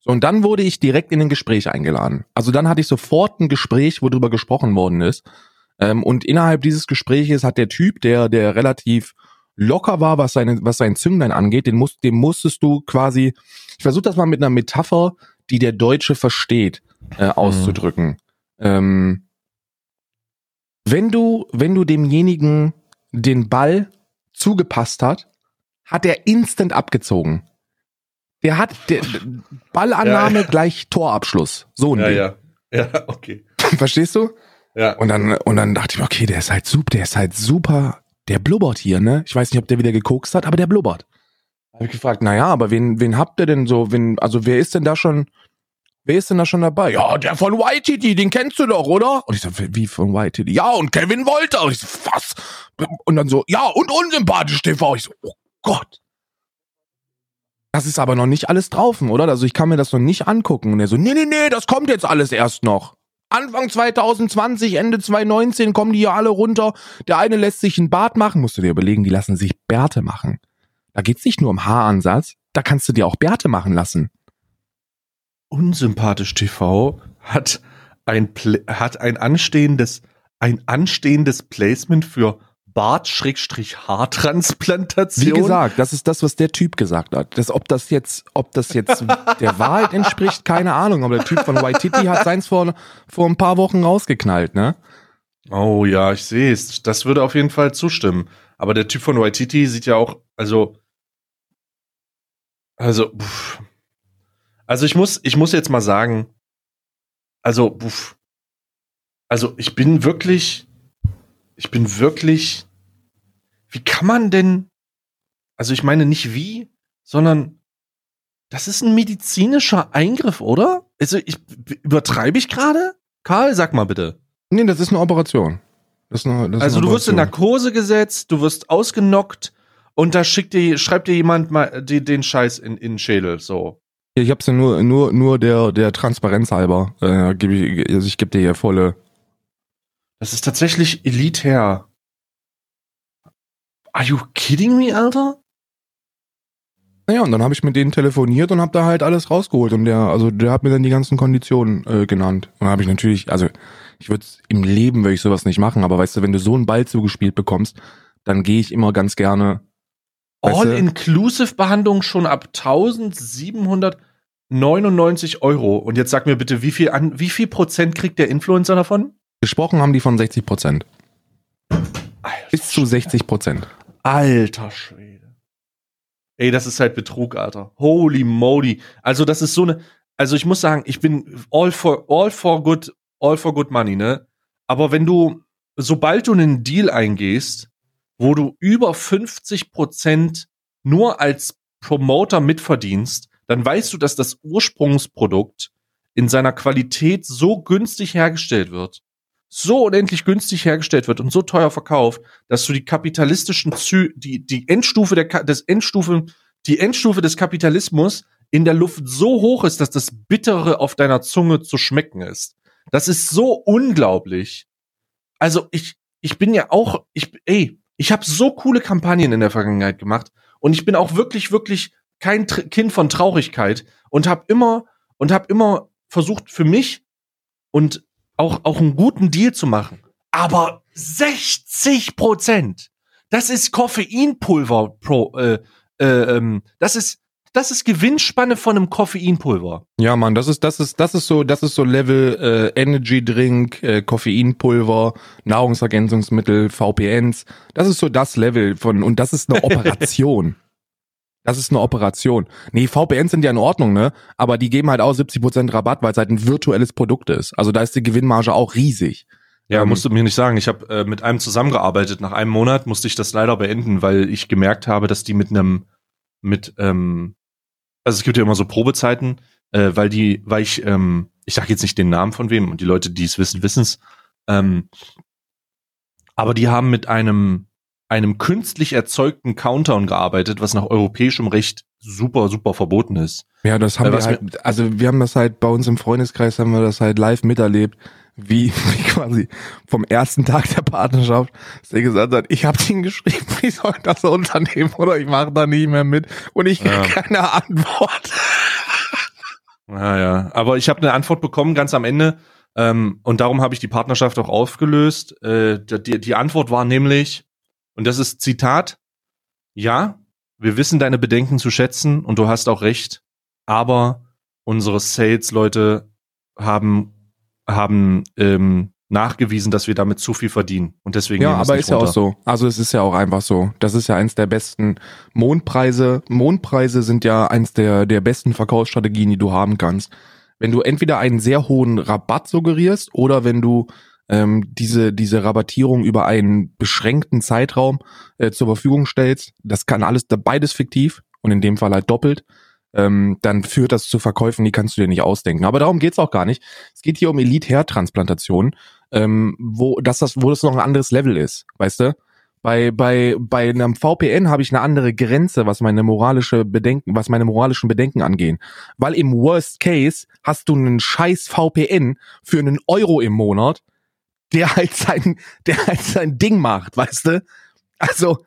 So, und dann wurde ich direkt in ein Gespräch eingeladen. Also dann hatte ich sofort ein Gespräch, wo drüber gesprochen worden ist. Ähm, und innerhalb dieses Gespräches hat der Typ, der, der relativ locker war, was, seine, was sein Zünglein angeht, den, musst, den musstest du quasi, ich versuche das mal mit einer Metapher, die der Deutsche versteht, äh, mhm. auszudrücken. Mhm. Ähm, wenn du, wenn du demjenigen den Ball zugepasst hat, hat er instant abgezogen. Der hat der Ballannahme Ja, ja. gleich Torabschluss. So ein Ja, Ding. ja. Ja, okay. Verstehst du? Ja. Und dann, und dann dachte ich mir, okay, der ist halt super, der ist halt super, der blubbert hier, ne? Ich weiß nicht, ob der wieder gekokst hat, aber der blubbert. Habe ich gefragt, naja, aber wen, wen habt ihr denn so, wen, also wer ist denn da schon, wer ist denn da schon dabei? Ja, der von Waititi, den kennst du doch, oder? Und ich so, wie von Waititi? Ja, und Kevin Wolter. Und ich so, was? Und dann so, ja, und unsympathisch TV. Ich so, oh Gott. Das ist aber noch nicht alles drauf, oder? Also ich kann mir das noch nicht angucken. Und er so, nee, nee, nee, das kommt jetzt alles erst noch. Anfang 2020, Ende 2019 kommen die hier alle runter. Der eine lässt sich ein Bart machen. Musst du dir überlegen, die lassen sich Bärte machen. Da geht's nicht nur um Haaransatz, da kannst du dir auch Bärte machen lassen. Unsympathisch TV hat ein, hat ein anstehendes, ein anstehendes Placement für Bart-Haartransplantation. Wie gesagt, das ist das, was der Typ gesagt hat. Das, ob das jetzt, ob das jetzt der Wahrheit entspricht, keine Ahnung. Aber der Typ von Waititi hat seins vor, vor ein paar Wochen rausgeknallt, ne? Oh ja, ich sehe es. Das würde auf jeden Fall zustimmen. Aber der Typ von Waititi sieht ja auch, also, also, pff. also ich muss, ich muss jetzt mal sagen, also, pff. also ich bin wirklich, ich bin wirklich, wie kann man denn, also ich meine nicht wie, sondern das ist ein medizinischer Eingriff, oder? Also ich übertreibe ich gerade? Karl, sag mal bitte. Nee, das ist eine Operation. Das ist eine, das Also eine du wirst in. Narkose gesetzt, du wirst ausgenockt und da schickt dir, schreibt dir jemand mal die, den Scheiß in, in den Schädel. So. Ich hab's ja nur, nur, nur der, der Transparenz halber. Äh, geb ich, also ich gebe dir hier volle. Das ist tatsächlich elitär. Are you kidding me, Alter? Naja, und dann habe ich mit denen telefoniert und habe da halt alles rausgeholt. Und der, also der hat mir dann die ganzen Konditionen äh, genannt. Und dann habe ich natürlich, also ich würde im Leben würde ich sowas nicht machen, aber weißt du, wenn du so einen Ball zugespielt bekommst, dann gehe ich immer ganz gerne. All-Inclusive-Behandlung schon ab 1799 Euro. Und jetzt sag mir bitte, wie viel, an, wie viel Prozent kriegt der Influencer davon? Gesprochen haben die von 60 Prozent. Bis zu 60 Prozent. Alter Schwede. Ey, das ist halt Betrug, Alter. Holy moly. Also, das ist so eine, also ich muss sagen, ich bin all for, all for good, all for good money, ne? Aber wenn du, sobald du einen Deal eingehst, wo du über 50 Prozent nur als Promoter mitverdienst, dann weißt du, dass das Ursprungsprodukt in seiner Qualität so günstig hergestellt wird, so unendlich günstig hergestellt wird und so teuer verkauft, dass du die kapitalistischen Zü die die Endstufe der Ka des Endstufe die Endstufe des Kapitalismus in der Luft so hoch ist, dass das bittere auf deiner Zunge zu schmecken ist. Das ist so unglaublich. Also ich ich bin ja auch ich ey, ich habe so coole Kampagnen in der Vergangenheit gemacht und ich bin auch wirklich wirklich kein Tr Kind von Traurigkeit und habe immer und habe immer versucht für mich und auch, auch einen guten Deal zu machen. Aber 60 Prozent, das ist Koffeinpulver pro, äh, äh, ähm, das ist, das ist Gewinnspanne von einem Koffeinpulver. Ja, Mann, das ist, das ist, das ist so, das ist so Level äh, Energy Drink, äh, Koffeinpulver, Nahrungsergänzungsmittel, VPNs. Das ist so das Level von, und das ist eine Operation. Das ist eine Operation. Nee, VPNs sind ja in Ordnung, ne? Aber die geben halt auch 70% Rabatt, weil es halt ein virtuelles Produkt ist. Also da ist die Gewinnmarge auch riesig. Ja, Ähm, musst du mir nicht sagen. Ich habe äh, mit einem zusammengearbeitet. Nach einem Monat musste ich das leider beenden, weil ich gemerkt habe, dass die mit einem, mit, ähm, also es gibt ja immer so Probezeiten, äh, weil die, weil ich, ähm, ich sage jetzt nicht den Namen von wem und die Leute, die es wissen, wissen es. Ähm, aber die haben mit einem, einem künstlich erzeugten Countdown gearbeitet, was nach europäischem Recht super, super verboten ist. Ja, das haben Äh, wir halt, also wir haben das halt bei uns im Freundeskreis haben wir das halt live miterlebt, wie, wie quasi vom ersten Tag der Partnerschaft, dass er gesagt hat, ich habe ihn geschrieben, wie soll ich das unternehmen oder ich mache da nicht mehr mit und ich Ja. keine Antwort. Ja, ja. Aber ich habe eine Antwort bekommen ganz am Ende. Ähm, und darum habe ich die Partnerschaft auch aufgelöst. Äh, die, die Antwort war nämlich, und das ist Zitat, ja, wir wissen deine Bedenken zu schätzen und du hast auch recht, aber unsere Sales-Leute haben, haben ähm, nachgewiesen, dass wir damit zu viel verdienen. Und deswegen Ja, aber ist ja runter. auch so. Also es ist ja auch einfach so. Das ist ja eins der besten Mondpreise. Mondpreise sind ja eins der, der besten Verkaufsstrategien, die du haben kannst. Wenn du entweder einen sehr hohen Rabatt suggerierst oder wenn du ähm, diese, diese Rabattierung über einen beschränkten Zeitraum äh, zur Verfügung stellst, das kann alles, beides fiktiv und in dem Fall halt doppelt, ähm, dann führt das zu Verkäufen, die kannst du dir nicht ausdenken. Aber darum geht's auch gar nicht. Es geht hier um Elite-Hair-Transplantation, ähm, wo das, das, wo das noch ein anderes Level ist, weißt du? Bei, bei, bei einem VPN habe ich eine andere Grenze, was meine moralische Bedenken, was meine moralischen Bedenken angehen. Weil im Worst Case hast du einen scheiß VPN für einen Euro im Monat, der halt sein, der halt sein Ding macht, weißt du? Also,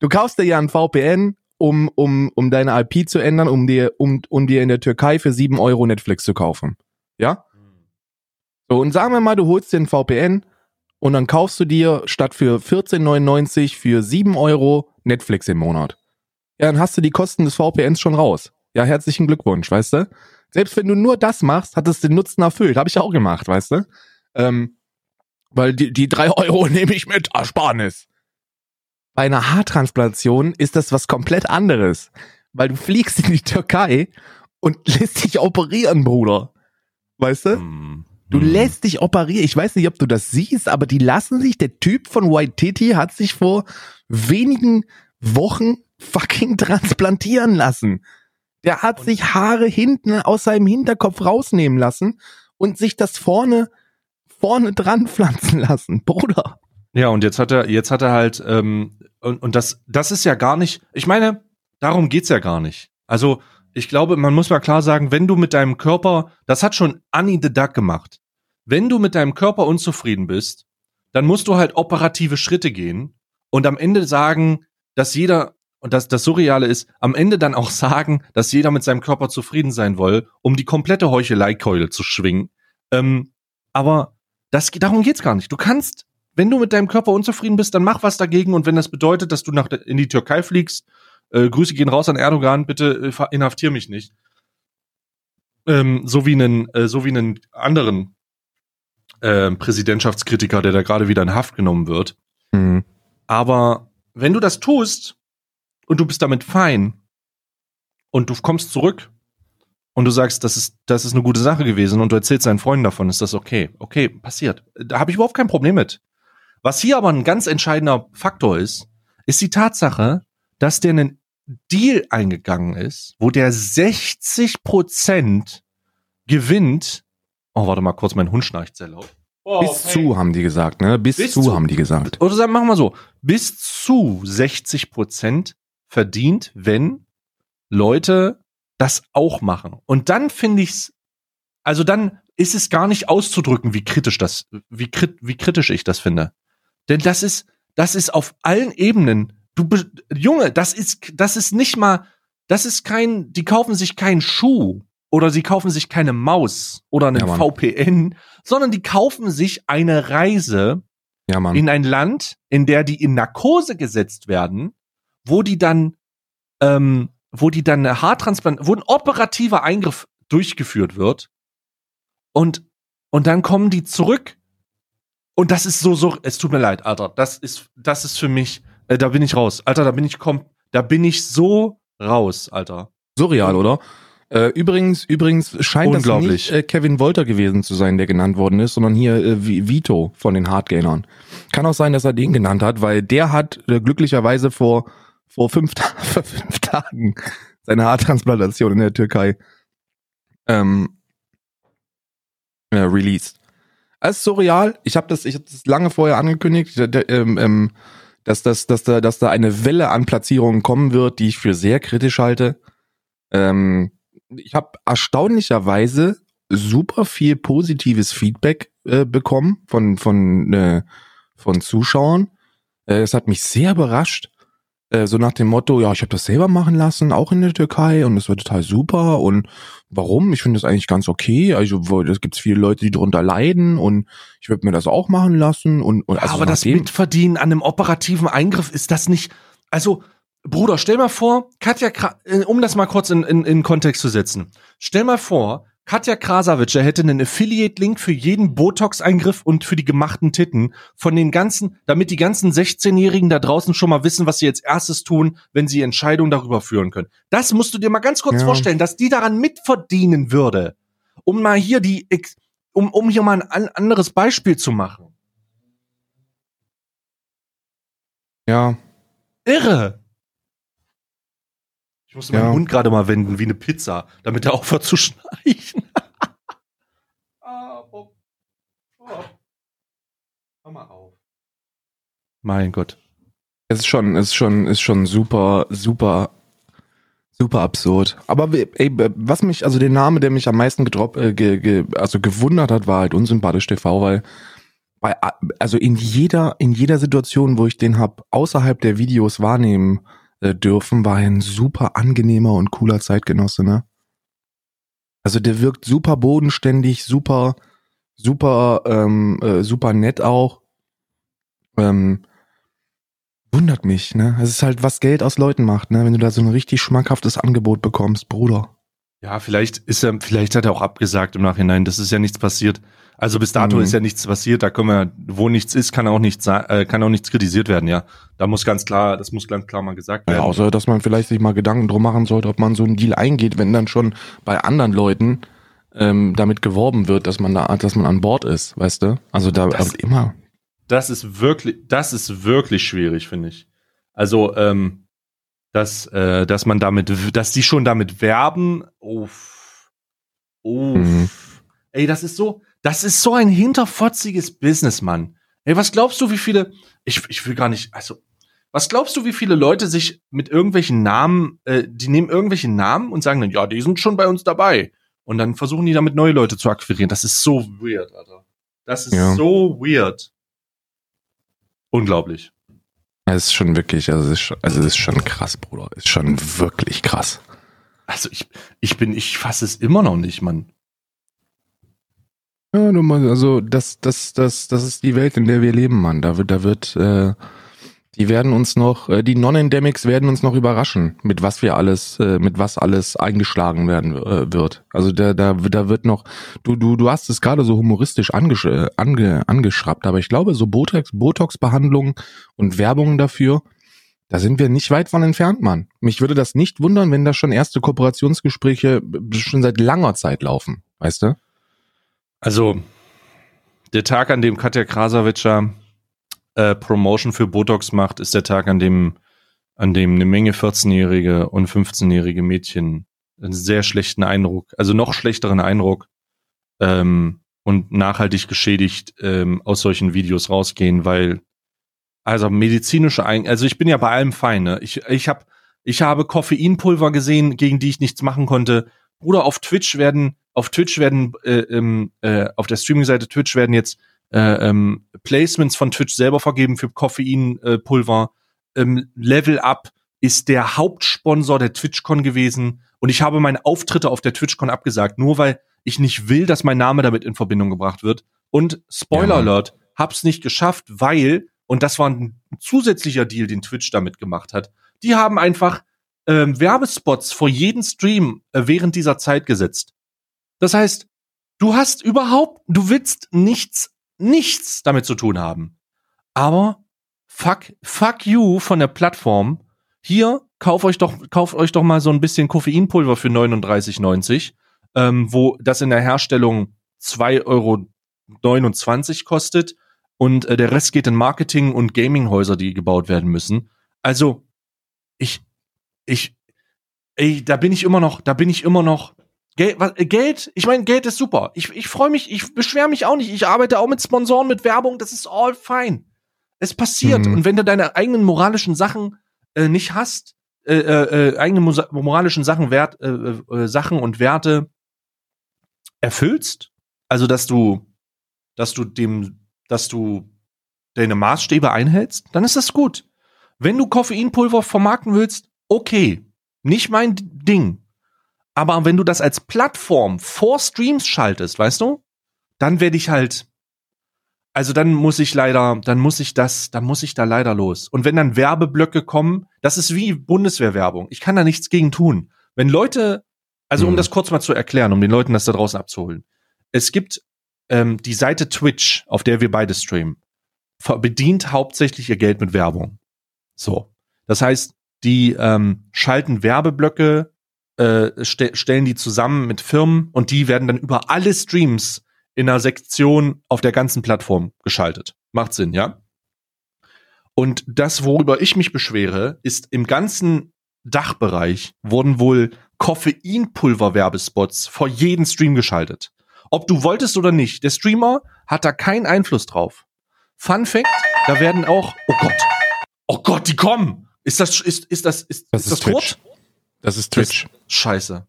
du kaufst dir ja ein VPN, um, um, um deine IP zu ändern, um dir, um, um dir in der Türkei für sieben Euro Netflix zu kaufen. Ja? So, und sagen wir mal, du holst dir ein VPN und dann kaufst du dir statt für 14,99 für 7 Euro Netflix im Monat. Ja, dann hast du die Kosten des VPNs schon raus. Ja, herzlichen Glückwunsch, weißt du? Selbst wenn du nur das machst, hat es den Nutzen erfüllt. Habe ich auch gemacht, weißt du? Ähm, weil die, die drei Euro nehme ich mit Ersparnis. Bei einer Haartransplantation ist das was komplett anderes. Weil du fliegst in die Türkei und lässt dich operieren, Bruder. Weißt du? Hm. Du Hm. lässt dich operieren. Ich weiß nicht, ob du das siehst, aber die lassen sich, der Typ von White Titty hat sich vor wenigen Wochen fucking transplantieren lassen. Der hat sich Haare hinten aus seinem Hinterkopf rausnehmen lassen und sich das vorne, vorne dran pflanzen lassen. Bruder. Ja, und jetzt hat er, jetzt hat er halt, ähm, und, und das, das ist ja gar nicht, ich meine, darum geht's ja gar nicht. Also, ich glaube, man muss mal klar sagen, wenn du mit deinem Körper, das hat schon Annie the Duck gemacht. Wenn du mit deinem Körper unzufrieden bist, dann musst du halt operative Schritte gehen und am Ende sagen, dass jeder, und das, das Surreale ist, am Ende dann auch sagen, dass jeder mit seinem Körper zufrieden sein will, um die komplette Heucheleikeule zu schwingen. Ähm, aber das, darum geht's gar nicht. Du kannst wenn du mit deinem Körper unzufrieden bist, dann mach was dagegen. Und wenn das bedeutet, dass du nach, in die Türkei fliegst, äh, Grüße gehen raus an Erdogan, bitte äh, inhaftier mich nicht. Ähm, so wie einen, äh, so wie einen anderen äh, Präsidentschaftskritiker, der da gerade wieder in Haft genommen wird. Mhm. Aber wenn du das tust und du bist damit fein und du kommst zurück und du sagst, das ist, das ist eine gute Sache gewesen und du erzählst deinen Freunden davon, ist das okay. Okay, passiert. Da habe ich überhaupt kein Problem mit. Was hier aber ein ganz entscheidender Faktor ist, ist die Tatsache, dass der einen Deal eingegangen ist, wo der 60 Prozent gewinnt. Oh, warte mal kurz, mein Hund schnarcht sehr laut. Oh, Bis zu, haben die gesagt, ne? Bis, Bis zu, zu. haben die gesagt. oder sagen, machen wir so, bis zu 60 Prozent verdient, wenn Leute das auch machen. Und dann finde ich's, also dann ist es gar nicht auszudrücken, wie kritisch das, wie, krit, wie kritisch ich das finde. Denn das ist, das ist auf allen Ebenen, du, Junge, das ist, das ist nicht mal, das ist kein, die kaufen sich keinen Schuh oder sie kaufen sich keine Maus oder einen Ja. VPN, sondern die kaufen sich eine Reise Ja, in ein Land, in der die in Narkose gesetzt werden, wo die dann, ähm, wo die dann eine Haartransplant, wo ein operativer Eingriff durchgeführt wird und und dann kommen die zurück und das ist so so, es tut mir leid, Alter, das ist das ist für mich, äh, da bin ich raus, Alter, da bin ich kom, da bin ich so raus, Alter. Surreal, oder? Äh, übrigens, übrigens scheint das nicht äh, Kevin Wolter gewesen zu sein, der genannt worden ist, sondern hier äh, Vi- Vito von den Hardgainern. Kann auch sein, dass er den genannt hat, weil der hat äh, glücklicherweise vor vor fünf, vor fünf Tagen seine Haartransplantation in der Türkei ähm, äh, released. Es ist surreal. Ich habe das, ich habe das lange vorher angekündigt, ähm, ähm, dass, das, dass, da, dass da eine Welle an Platzierungen kommen wird, die ich für sehr kritisch halte. Ähm, ich habe erstaunlicherweise super viel positives Feedback äh, bekommen von von äh, von Zuschauern. Äh, Es hat mich sehr überrascht. Äh, so nach dem Motto, ja, ich habe das selber machen lassen, auch in der Türkei und es war total super und warum? Ich finde das eigentlich ganz okay. Also es gibt viele Leute, die darunter leiden und ich würde mir das auch machen lassen und, und also aber das Mitverdienen an einem operativen Eingriff ist das nicht. Also, Bruder, stell mal vor, Katja, äh, um das mal kurz in, in, in Kontext zu setzen. Stell mal vor, Katja Krasavitscher hätte einen Affiliate-Link für jeden Botox-Eingriff und für die gemachten Titten von den ganzen, damit die ganzen 16-Jährigen da draußen schon mal wissen, was sie jetzt erstes tun, wenn sie Entscheidungen darüber führen können. Das musst du dir mal ganz kurz Ja. vorstellen, dass die daran mitverdienen würde. Um mal hier die, um, um hier mal ein an- anderes Beispiel zu machen. Ja, Irre! Ich musste meinen Ja. Mund gerade mal wenden, wie eine Pizza, damit er aufhört zu schnarchen. Ah, Bob. Oh. Hör mal auf. Mein Gott. es ist schon, ist schon, ist schon super, super, super absurd. Aber ey, was mich, also der Name, der mich am meisten gedrop, äh, ge, ge, also gewundert hat, war halt unsympathisch TV, weil bei, a- also in jeder, in jeder Situation, wo ich den hab außerhalb der Videos wahrnehmen äh, dürfen, war ein super angenehmer und cooler Zeitgenosse, ne? Also der wirkt super bodenständig, super, super, ähm, äh, super nett auch. Ähm, wundert mich, ne? Es ist halt, was Geld aus Leuten macht, ne? Wenn du da so ein richtig schmackhaftes Angebot bekommst, Bruder. Ja, vielleicht ist er, vielleicht hat er auch abgesagt im Nachhinein. Das ist ja nichts passiert. Also bis dato Mhm. ist ja nichts passiert. Da können wir, wo nichts ist, kann auch nichts, äh, kann auch nichts kritisiert werden. Ja, da muss ganz klar, das muss ganz klar mal gesagt Ja, werden. außer, dass man vielleicht sich mal Gedanken drum machen sollte, ob man so einen Deal eingeht, wenn dann schon bei anderen Leuten ähm, damit geworben wird, dass man da, dass man an Bord ist, weißt du? Also da Das- also immer. das ist wirklich, das ist wirklich schwierig, finde ich. Also, ähm, dass, äh, dass man damit, dass die schon damit werben, uff, uff. Mhm. Ey, das ist so, das ist so ein hinterfotziges Business, Mann. Ey, was glaubst du, wie viele, ich, ich will gar nicht, also, was glaubst du, wie viele Leute sich mit irgendwelchen Namen, äh, die nehmen irgendwelche Namen und sagen dann, ja, die sind schon bei uns dabei. Und dann versuchen die damit neue Leute zu akquirieren. Das ist so weird, Alter. Das ist Ja. so weird. Unglaublich. Es ist schon wirklich, also es ist schon, also es ist schon krass, Bruder. Es ist schon wirklich krass. Also ich, ich bin, ich fasse es immer noch nicht, Mann. Ja, also das, das, das, das ist die Welt, in der wir leben, Mann. Da wird, da wird, äh, die werden uns noch, äh, die Non-Endemics werden uns noch überraschen, mit was wir alles, äh, mit was alles eingeschlagen werden äh, wird. Also da, da, da wird noch, du, du, du hast es gerade so humoristisch angesch äh, ange, angeschraubt, aber ich glaube, so Botox, Botox-Behandlungen und Werbungen dafür, da sind wir nicht weit von entfernt, Mann. Mich würde das nicht wundern, wenn da schon erste Kooperationsgespräche schon seit langer Zeit laufen, weißt du? Also, der Tag, an dem Katja Krasavitscher äh, Promotion für Botox macht, ist der Tag, an dem, an dem eine Menge 14-jährige und 15-jährige Mädchen einen sehr schlechten Eindruck, also noch schlechteren Eindruck ähm, und nachhaltig geschädigt ähm, aus solchen Videos rausgehen, weil also medizinische Ein also ich bin ja bei allem fein, ne? Ich ich habe ich habe Koffeinpulver gesehen, gegen die ich nichts machen konnte. Bruder, auf Twitch werden auf Twitch werden äh, ähm, äh, auf der Streaming-Seite Twitch werden jetzt äh, ähm, Placements von Twitch selber vergeben für Koffeinpulver. Ähm, Level Up ist der Hauptsponsor der TwitchCon gewesen und ich habe meine Auftritte auf der TwitchCon abgesagt, nur weil ich nicht will, dass mein Name damit in Verbindung gebracht wird. Und Spoiler Ja. Alert, hab's nicht geschafft, weil und das war ein zusätzlicher Deal, den Twitch damit gemacht hat. Die haben einfach ähm, Werbespots vor jeden Stream äh, während dieser Zeit gesetzt. Das heißt, du hast überhaupt, du willst nichts, nichts damit zu tun haben. Aber fuck, fuck you von der Plattform. Hier, kauf euch doch, kauft euch doch mal so ein bisschen Koffeinpulver für 39,90, ähm, wo das in der Herstellung 2,29 Euro kostet und äh, der Rest geht in Marketing und Gaminghäuser, die gebaut werden müssen. Also, ich, ich, ey, da bin ich immer noch, da bin ich immer noch. Geld, was, äh, Geld ich meine, Geld ist super. Ich, ich freue mich, ich beschwere mich auch nicht. Ich arbeite auch mit Sponsoren, mit Werbung, das ist all fine. Es passiert. Mhm. Und wenn du deine eigenen moralischen Sachen äh, nicht hast, äh, äh, äh, eigene moralischen Sachen, Wert, äh, äh, Sachen und Werte erfüllst, also dass du, dass du dem, dass du deine Maßstäbe einhältst, dann ist das gut. Wenn du Koffeinpulver vermarkten willst, okay, nicht mein Ding. Aber wenn du das als Plattform vor Streams schaltest, weißt du, dann werde ich halt, also dann muss ich leider, dann muss ich das, dann muss ich da leider los. Und wenn dann Werbeblöcke kommen, das ist wie Bundeswehrwerbung. Ich kann da nichts gegen tun. Wenn Leute Also um Hm. das kurz mal zu erklären, um den Leuten das da draußen abzuholen. Es gibt ähm, die Seite Twitch, auf der wir beide streamen, bedient hauptsächlich ihr Geld mit Werbung. So. Das heißt, die ähm, schalten Werbeblöcke, äh, ste stellen die zusammen mit Firmen und die werden dann über alle Streams in einer Sektion auf der ganzen Plattform geschaltet. Macht Sinn, ja? Und das, worüber ich mich beschwere, ist im ganzen Dachbereich wurden wohl Koffeinpulver-Werbespots vor jeden Stream geschaltet. Ob du wolltest oder nicht, der Streamer hat da keinen Einfluss drauf. Fun Fact, da werden auch, oh Gott, oh Gott, die kommen. Ist das, ist, ist das, ist, Das ist das tot? Twitch. Das ist Twitch. Scheiße. Das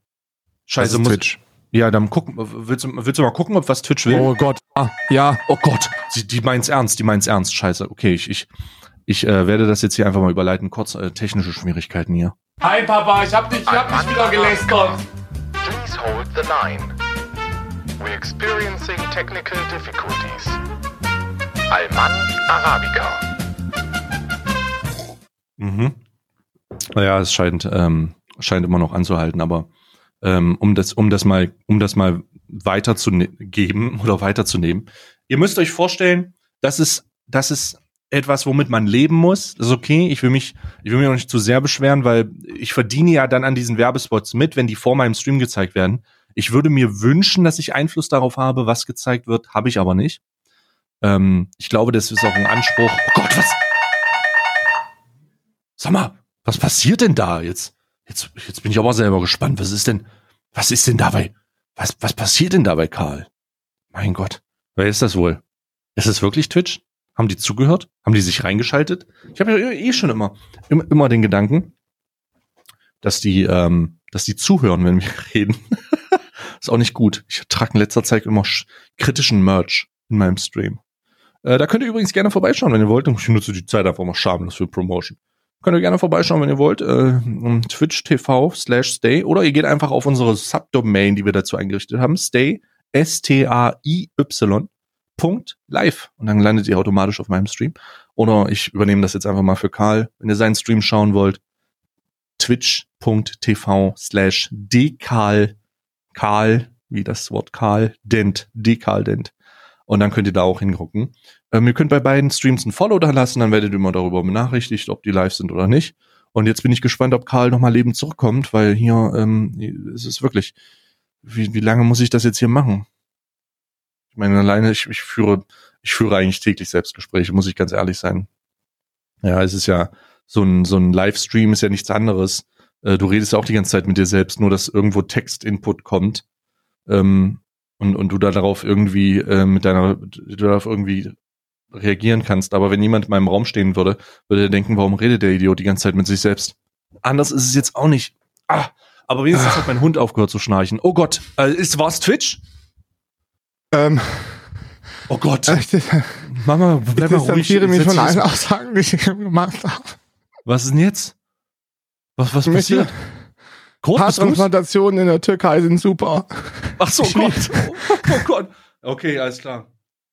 Scheiße, ist muss, Twitch. ja, dann gucken, willst du, willst du mal gucken, ob was Twitch will? Oh Gott. Ah, ja. Oh Gott, die, die meint's ernst, die meint's ernst. Scheiße. Okay, ich, ich, ich äh, werde das jetzt hier einfach mal überleiten. Kurz äh, technische Schwierigkeiten hier. Hi Papa, ich hab dich, ich hab dich wieder gelästert. Please hold the line. We're experiencing technical difficulties. Alman Arabica. Mhm. Naja, es scheint, ähm, scheint immer noch anzuhalten, aber ähm, um das, um das mal, um das mal weiterzugeben oder weiterzunehmen. Ihr müsst euch vorstellen, das ist, das ist etwas, womit man leben muss. Das ist okay. Ich will mich, ich will mich auch nicht zu sehr beschweren, weil ich verdiene ja dann an diesen Werbespots mit, wenn die vor meinem Stream gezeigt werden. Ich würde mir wünschen, dass ich Einfluss darauf habe, was gezeigt wird, habe ich aber nicht. Ähm, ich glaube, das ist auch ein Anspruch. Oh Gott, was? Sag mal, was passiert denn da jetzt? Jetzt, jetzt bin ich aber selber gespannt. Was ist denn, was ist denn dabei? Was, was passiert denn dabei, Karl? Mein Gott, wer ist das wohl? Ist es wirklich Twitch? Haben die zugehört? Haben die sich reingeschaltet? Ich habe ja eh schon immer, immer, immer den Gedanken, dass die, ähm, dass die zuhören, wenn wir reden. ist auch nicht gut. Ich trage in letzter Zeit immer sch- kritischen Merch in meinem Stream. Äh, da könnt ihr übrigens gerne vorbeischauen, wenn ihr wollt. Ich nutze die Zeit einfach mal schamlos für Promotion. Könnt ihr gerne vorbeischauen, wenn ihr wollt. Äh, Twitch TV slash stay. Oder ihr geht einfach auf unsere Subdomain, die wir dazu eingerichtet haben. Stay, S-T-A-I-Y. Punkt live. Und dann landet ihr automatisch auf meinem Stream. Oder ich übernehme das jetzt einfach mal für Karl. Wenn ihr seinen Stream schauen wollt, twitch.tv slash dekal, Karl, wie das Wort Karl, Dent, dekal Dent. Und dann könnt ihr da auch hingucken. Ähm, ihr könnt bei beiden Streams ein Follow da lassen, dann werdet ihr immer darüber benachrichtigt, ob die live sind oder nicht. Und jetzt bin ich gespannt, ob Karl nochmal lebend zurückkommt, weil hier, ähm, es ist wirklich, wie, wie lange muss ich das jetzt hier machen? Ich meine, alleine, ich, ich führe, ich führe eigentlich täglich Selbstgespräche, muss ich ganz ehrlich sein. Ja, es ist ja, so ein, so ein Livestream ist ja nichts anderes. Äh, du redest ja auch die ganze Zeit mit dir selbst, nur dass irgendwo Text-Input kommt. Ähm, und, und du da darauf irgendwie äh, mit deiner, du darauf irgendwie reagieren kannst. Aber wenn jemand in meinem Raum stehen würde, würde er denken, warum redet der Idiot die ganze Zeit mit sich selbst? Anders ist es jetzt auch nicht. Ah, aber wenigstens hat mein Hund aufgehört zu schnarchen. Oh Gott, äh, ist war's Twitch? Ähm, Oh Gott, ich Mama, bleib mal ruhig. distanziere mich von allen Aussagen, die ich gemacht habe. Was ist denn jetzt? Was, was Ich passiert? Haartransplantationen in der Türkei sind super. Ach so, Gott. Oh, oh Gott. Okay, alles klar.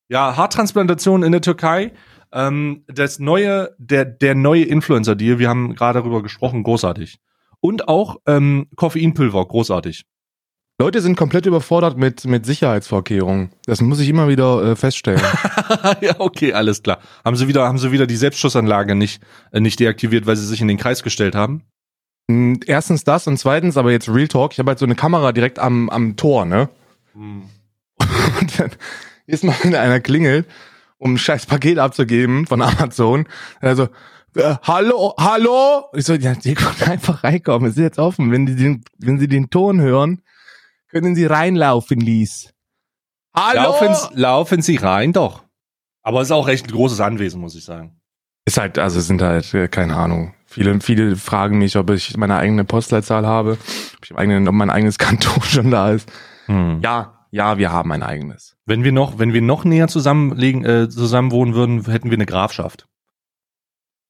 Ja, Haartransplantation in der Türkei. Ähm, das neue, der, der neue Influencer-Deal, wir haben gerade darüber gesprochen, großartig. Und auch ähm, Koffeinpulver, großartig. Leute sind komplett überfordert mit, mit Sicherheitsvorkehrungen. Das muss ich immer wieder äh, feststellen. ja, okay, alles klar. Haben sie wieder, haben sie wieder die Selbstschussanlage nicht, äh, nicht deaktiviert, weil sie sich in den Kreis gestellt haben? Mm, Erstens das und zweitens, aber jetzt Real Talk, ich habe halt so eine Kamera direkt am, am Tor, ne? Und dann ist mal, wenn einer klingelt, um ein scheiß Paket abzugeben von Amazon. Also, äh, hallo, hallo? Ich so, ja, die können einfach reinkommen. Es ist jetzt offen. Wenn, die den, wenn sie den Ton hören, können sie reinlaufen, Lies. Hallo? Laufen, laufen Sie rein, doch. Aber es ist auch recht ein großes Anwesen, muss ich sagen. Ist halt, also es sind halt, äh, keine Ahnung. Viele, viele fragen mich, ob ich meine eigene Postleitzahl habe, ob, ich eigene, ob mein eigenes Kanton schon da ist. Hm. Ja, ja, wir haben ein eigenes. Wenn wir noch, wenn wir noch näher zusammenlegen, äh, zusammen wohnen würden, hätten wir eine Grafschaft.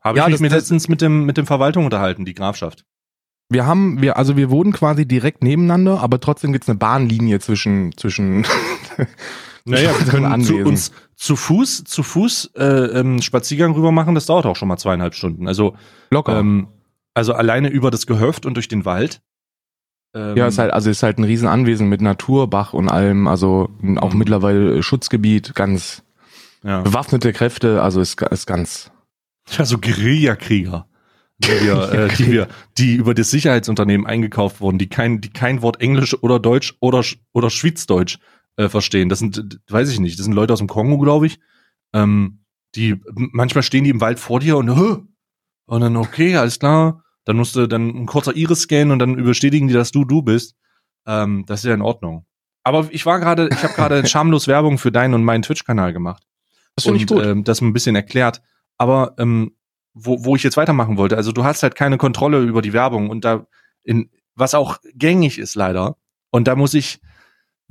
Habe Ja, ich mich das- mir das- letztens mit dem mit dem Verwaltung unterhalten, die Grafschaft. Wir haben, wir, also wir wohnen quasi direkt nebeneinander, aber trotzdem gibt's eine Bahnlinie zwischen, zwischen. Naja, wir können zu uns zu Fuß, zu Fuß äh, ähm, Spaziergang rüber machen. Das dauert auch schon mal zweieinhalb Stunden. Also locker. ähm, also alleine über das Gehöft und durch den Wald Ähm, Ja, ist halt, also ist halt ein Riesenanwesen mit Natur, Bach und allem, also auch Mhm. mittlerweile Schutzgebiet, ganz ja. bewaffnete Kräfte, also ist, ist ganz. Ja, so Guerillakrieger, die wir, äh, die wir, die über das Sicherheitsunternehmen eingekauft wurden, die kein, die kein Wort Englisch oder Deutsch oder oder Schweizdeutsch äh, verstehen. Das sind, weiß ich nicht, das sind Leute aus dem Kongo, glaube ich. Ähm, die manchmal stehen die im Wald vor dir und Hö! und dann okay, alles klar. Dann musst du dann ein kurzer Iris scannen und dann bestätigen die, dass du du bist. Ähm, das ist ja in Ordnung. Aber ich war gerade, ich habe gerade schamlos Werbung für deinen und meinen Twitch-Kanal gemacht Das finde ich gut. Ähm, das ein bisschen erklärt. Aber ähm, wo, wo ich jetzt weitermachen wollte, also du hast halt keine Kontrolle über die Werbung und da in was auch gängig ist leider. Und da muss ich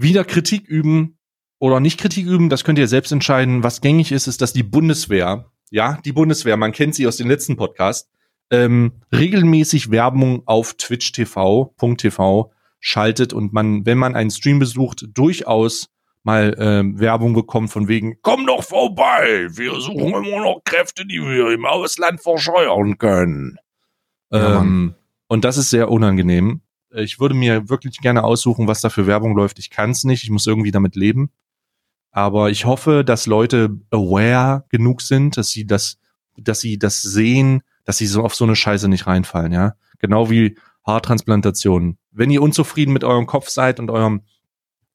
wieder Kritik üben oder nicht Kritik üben, das könnt ihr selbst entscheiden. Was gängig ist, ist, dass die Bundeswehr, ja, die Bundeswehr, man kennt sie aus dem letzten Podcast, ähm, regelmäßig Werbung auf Twitch TV.tv schaltet und man, wenn man einen Stream besucht, durchaus mal ähm, Werbung bekommt von wegen, komm doch vorbei, wir suchen immer noch Kräfte, die wir im Ausland verscheuern können. Ja, ähm, und das ist sehr unangenehm. Ich würde mir wirklich gerne aussuchen, was da für Werbung läuft. Ich kann es nicht, ich muss irgendwie damit leben. Aber ich hoffe, dass Leute aware genug sind, dass sie das, dass sie das sehen, dass sie so auf so eine Scheiße nicht reinfallen, ja. Genau wie Haartransplantationen. Wenn ihr unzufrieden mit eurem Kopf seid und eurem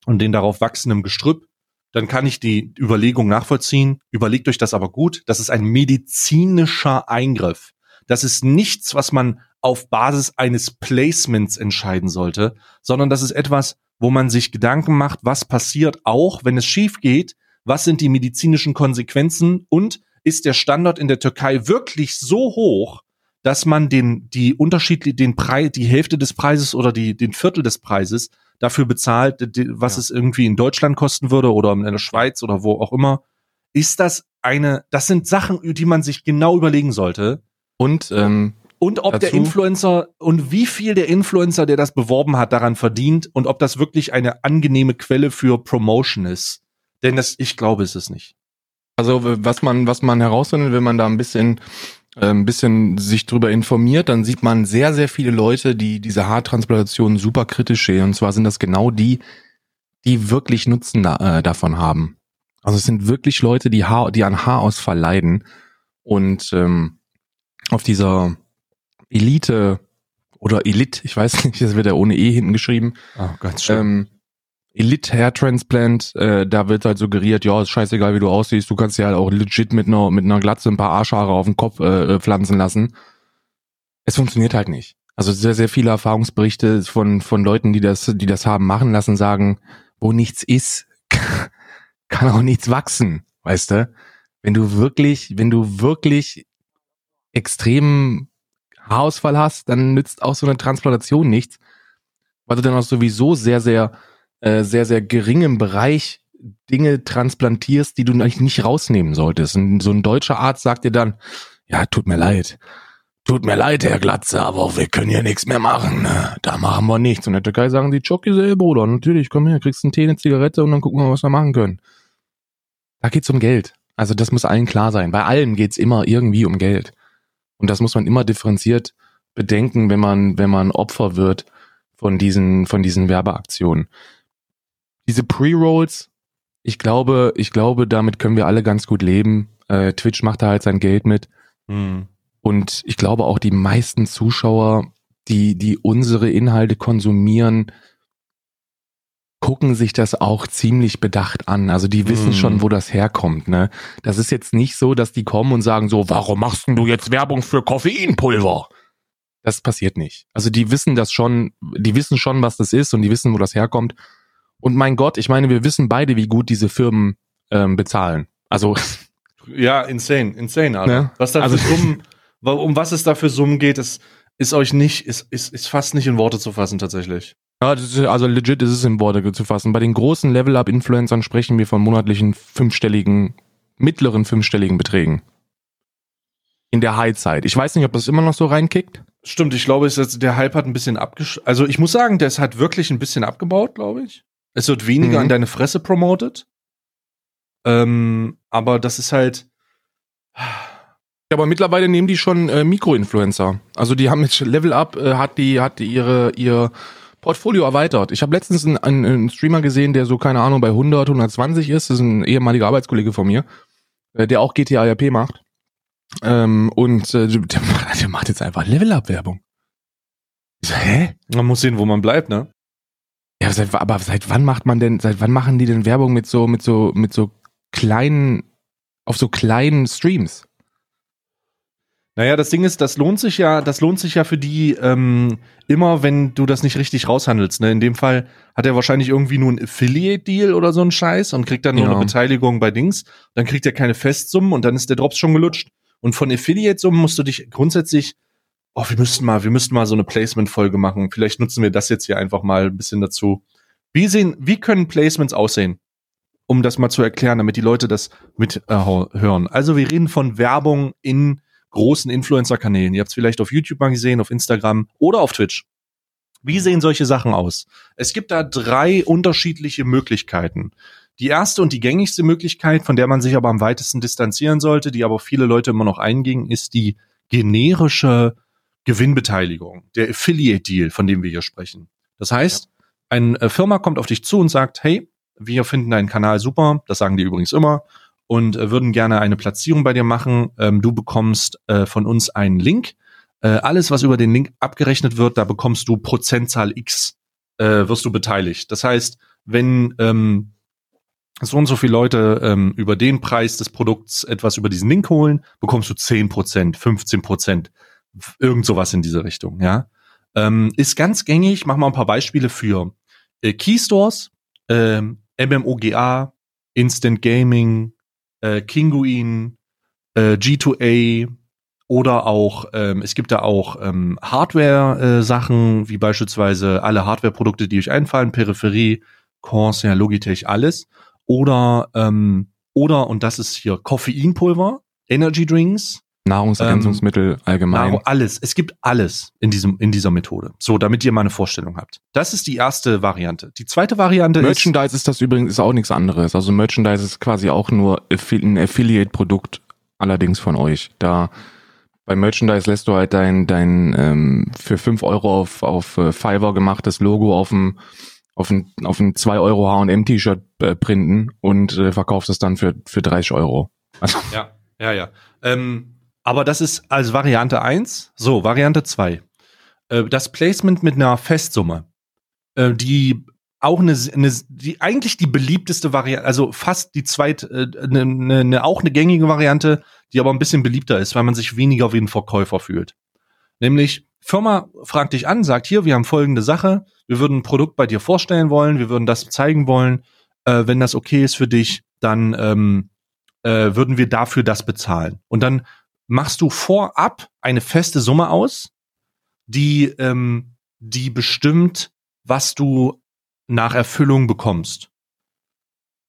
und den darauf wachsenden Gestrüpp, dann kann ich die Überlegung nachvollziehen. Überlegt euch das aber gut. Das ist ein medizinischer Eingriff. Das ist nichts, was man auf Basis eines Placements entscheiden sollte, sondern das ist etwas, wo man sich Gedanken macht, was passiert auch, wenn es schief geht, was sind die medizinischen Konsequenzen und ist der Standard in der Türkei wirklich so hoch, dass man den, die unterschiedlich, den Preis, die Hälfte des Preises oder die, den Viertel des Preises dafür bezahlt, was Ja. es irgendwie in Deutschland kosten würde oder in der Schweiz oder wo auch immer. Ist das eine, das sind Sachen, die man sich genau überlegen sollte. Und ähm, Und ob der Dazu- Influencer und wie viel der Influencer, der das beworben hat, daran verdient und ob das wirklich eine angenehme Quelle für Promotion ist. Denn das, ich glaube, es ist nicht. Also was man, was man herausfindet, wenn man da ein bisschen, äh, ein bisschen sich drüber informiert, dann sieht man sehr, sehr viele Leute, die diese Haartransplantation super kritisch sehen. Und zwar sind das genau die, die wirklich Nutzen da, äh, davon haben. Also es sind wirklich Leute, die, Haar, die an Haarausfall leiden und ähm, auf dieser Elite oder Elite, ich weiß nicht, das wird ja ohne E hinten geschrieben, Oh, ganz ähm, Elite Hair Transplant, äh, da wird halt suggeriert, ja, ist scheißegal, wie du aussiehst, du kannst dir halt auch legit mit einer, mit einer Glatze ein paar Arschhaare auf den Kopf äh, äh, pflanzen lassen. Es funktioniert halt nicht. Also sehr, sehr viele Erfahrungsberichte von, von Leuten, die das, die das haben machen lassen, sagen, wo nichts ist, kann auch nichts wachsen, weißt du? Wenn du wirklich, wenn du wirklich extremen Haarausfall hast, dann nützt auch so eine Transplantation nichts, weil du dann auch sowieso sehr, sehr, äh, sehr, sehr geringem Bereich Dinge transplantierst, die du eigentlich nicht rausnehmen solltest. Und so ein deutscher Arzt sagt dir dann, ja, tut mir leid. Tut mir leid, Herr Glatze, aber wir können hier nichts mehr machen. Ne? Da machen wir nichts. Und in der Türkei sagen die, Choki sel, Bruder, natürlich, komm her, kriegst einen Tee, eine Zigarette und dann gucken wir, was wir machen können. Da geht's um Geld. Also das muss allen klar sein. Bei allem geht's immer irgendwie um Geld. Und das muss man immer differenziert bedenken, wenn man, wenn man Opfer wird von diesen, von diesen Werbeaktionen. Diese Pre-Rolls, ich glaube, ich glaube, damit können wir alle ganz gut leben. Äh, Twitch macht da halt sein Geld mit. Hm. Und ich glaube auch die meisten Zuschauer, die, die unsere Inhalte konsumieren, gucken sich das auch ziemlich bedacht an. Also die wissen Mhm. schon, wo das herkommt. Ne? Das ist jetzt nicht so, dass die kommen und sagen so, warum machst denn du jetzt Werbung für Koffeinpulver? Das passiert nicht. Also die wissen das schon, die wissen schon, was das ist und die wissen, wo das herkommt. Und mein Gott, ich meine, wir wissen beide, wie gut diese Firmen ähm, bezahlen. Also Ja, insane, insane, Alter. Ne? Was da Also- Summen, um was es da für Summen geht, ist, ist euch nicht, ist, ist, ist fast nicht in Worte zu fassen, tatsächlich. Ja, das ist, also legit ist es in Worte zu fassen. Bei den großen Level-Up-Influencern sprechen wir von monatlichen fünfstelligen, mittleren fünfstelligen Beträgen. In der High-Zeit. Ich weiß nicht, ob das immer noch so reinkickt. Stimmt, ich glaube, ist, der Hype hat ein bisschen abgesch... Also ich muss sagen, der ist halt wirklich ein bisschen abgebaut, glaube ich. Es wird weniger Mhm. an deine Fresse promoted. Ähm, aber das ist halt... Ja, aber mittlerweile nehmen die schon äh, Mikroinfluencer. Also die haben jetzt Level Up, äh, hat die, hat die ihre, ihr Portfolio erweitert. Ich habe letztens einen, einen, einen Streamer gesehen, der so, keine Ahnung, bei 100, 120 ist. Das ist ein ehemaliger Arbeitskollege von mir, äh, der auch GTA RP macht. Ähm, und äh, der, der macht jetzt einfach Level-Up-Werbung. So, hä? Man muss sehen, wo man bleibt, ne? Ja, seit, aber seit wann macht man denn, seit wann machen die denn Werbung mit so, mit so, mit so kleinen, auf so kleinen Streams? Naja, das Ding ist, das lohnt sich ja, das lohnt sich ja für die ähm, immer, wenn du das nicht richtig raushandelst. Ne? In dem Fall hat er wahrscheinlich irgendwie nur einen Affiliate-Deal oder so einen Scheiß und kriegt dann nur Ja. eine Beteiligung bei Dings. Dann kriegt er keine Festsummen und dann ist der Drops schon gelutscht. Und von Affiliate-Summen musst du dich grundsätzlich, oh, wir müssten mal, wir müssten mal so eine Placement-Folge machen. Vielleicht nutzen wir das jetzt hier einfach mal ein bisschen dazu. Wie sehen, wie können Placements aussehen? Um das mal zu erklären, damit die Leute das mit äh, hören. Also wir reden von Werbung in großen Influencer-Kanälen. Ihr habt es vielleicht auf YouTube mal gesehen, auf Instagram oder auf Twitch. Wie sehen solche Sachen aus? Es gibt da drei unterschiedliche Möglichkeiten. Die erste und die gängigste Möglichkeit, von der man sich aber am weitesten distanzieren sollte, die aber viele Leute immer noch eingingen, ist die generische Gewinnbeteiligung, der Affiliate-Deal, von dem wir hier sprechen. Das heißt, eine äh, Firma kommt auf dich zu und sagt, hey, wir finden deinen Kanal super, das sagen die übrigens immer, und äh, würden gerne eine Platzierung bei dir machen. Ähm, du bekommst äh, von uns einen Link. Äh, alles, was über den Link abgerechnet wird, da bekommst du Prozentzahl X, äh, wirst du beteiligt. Das heißt, wenn ähm, so und so viele Leute ähm, über den Preis des Produkts etwas über diesen Link holen, bekommst du 10%, 15%, irgend sowas in diese Richtung, ja. Ähm, ist ganz gängig, mach mal ein paar Beispiele für äh, Keystores, ähm, MMOGA, Instant Gaming, äh, Kinguin, äh, G2A oder auch, ähm, es gibt da auch ähm, Hardware-Sachen, wie beispielsweise alle Hardware-Produkte, die euch einfallen, Peripherie, Corsair, Logitech, alles. Oder, ähm, oder, und das ist hier Koffeinpulver, Energy Drinks, Nahrungsergänzungsmittel allgemein. Nahrung, alles. Es gibt alles in diesem, in dieser Methode. So, damit ihr mal eine Vorstellung habt. Das ist die erste Variante. Die zweite Variante ist, Merchandise ist das übrigens ist auch nichts anderes. Also Merchandise ist quasi auch nur ein Affiliate-Produkt, allerdings von euch. Da bei Merchandise lässt du halt dein, dein ähm, für 5 Euro auf, auf äh, Fiverr gemachtes Logo auf ein, auf ein, auf ein 2 Euro H&M-T-Shirt äh, printen und äh, verkaufst es dann für, für 30 Euro. Also, Ja, ja, ja. Ähm, aber das ist als Variante eins. So, Variante zwei. Äh, das Placement mit einer Festsumme, äh, die auch eine, eine, die eigentlich die beliebteste Variante, also fast die zweit, äh, eine, eine, eine, auch eine gängige Variante, die aber ein bisschen beliebter ist, weil man sich weniger wie ein Verkäufer fühlt. Nämlich, Firma fragt dich an, sagt hier, wir haben folgende Sache, wir würden ein Produkt bei dir vorstellen wollen, wir würden das zeigen wollen, äh, wenn das okay ist für dich, dann ähm, äh, würden wir dafür das bezahlen. Und dann machst du vorab eine feste Summe aus, die, ähm, die bestimmt, was du nach Erfüllung bekommst.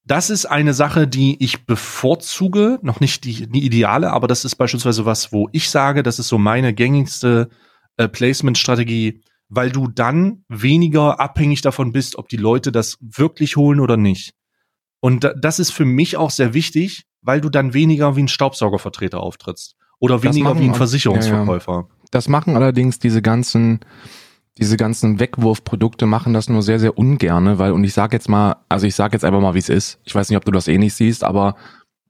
Das ist eine Sache, die ich bevorzuge, noch nicht die, die ideale, aber das ist beispielsweise was, wo ich sage, das ist so meine gängigste äh, Placement-Strategie, weil du dann weniger abhängig davon bist, ob die Leute das wirklich holen oder nicht. Und da, das ist für mich auch sehr wichtig, weil du dann weniger wie ein Staubsaugervertreter auftrittst oder weniger machen wie ein Versicherungsverkäufer. das machen allerdings diese ganzen, diese ganzen Wegwurfprodukte machen das nur sehr, sehr ungerne, weil, und ich sag jetzt mal, also ich sag jetzt einfach mal, wie es ist. Ich weiß nicht, ob du das eh nicht siehst, aber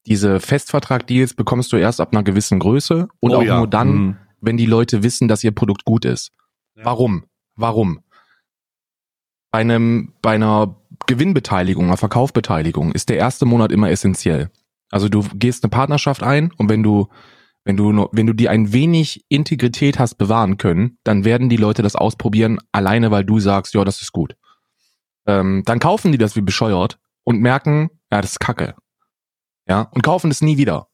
diese Festvertrag-Deals bekommst du erst ab einer gewissen Größe und Oh auch ja. nur dann, Mhm. wenn die Leute wissen, dass ihr Produkt gut ist. Ja. Warum? Warum? Bei einem, bei einer Gewinnbeteiligung, einer Verkaufbeteiligung ist der erste Monat immer essentiell. Also du gehst eine Partnerschaft ein und wenn du, wenn du, nur- wenn du dir ein wenig Integrität hast bewahren können, dann werden die Leute das ausprobieren, alleine weil du sagst, ja, das ist gut. Ähm, dann kaufen die das wie bescheuert und merken, ja, das ist Kacke. Ja, und kaufen es nie wieder.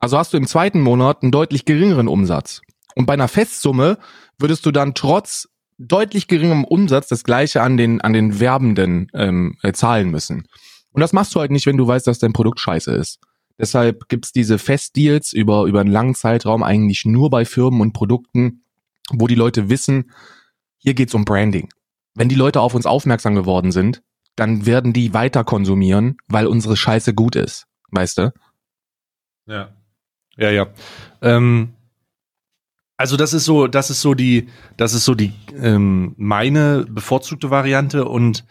Also hast du im zweiten Monat einen deutlich geringeren Umsatz. Und bei einer Festsumme würdest du dann trotz deutlich geringerem Umsatz das gleiche an den, an den Werbenden ähm, äh, zahlen müssen. Und das machst du halt nicht, wenn du weißt, dass dein Produkt scheiße ist. Deshalb gibt's diese Festdeals über, über einen langen Zeitraum eigentlich nur bei Firmen und Produkten, wo die Leute wissen, hier geht's um Branding. Wenn die Leute auf uns aufmerksam geworden sind, dann werden die weiter konsumieren, weil unsere Scheiße gut ist. Weißt du? Ja. Ja, ja. Ähm, Also das ist so, das ist so die, das ist so die ähm, meine bevorzugte Variante. Und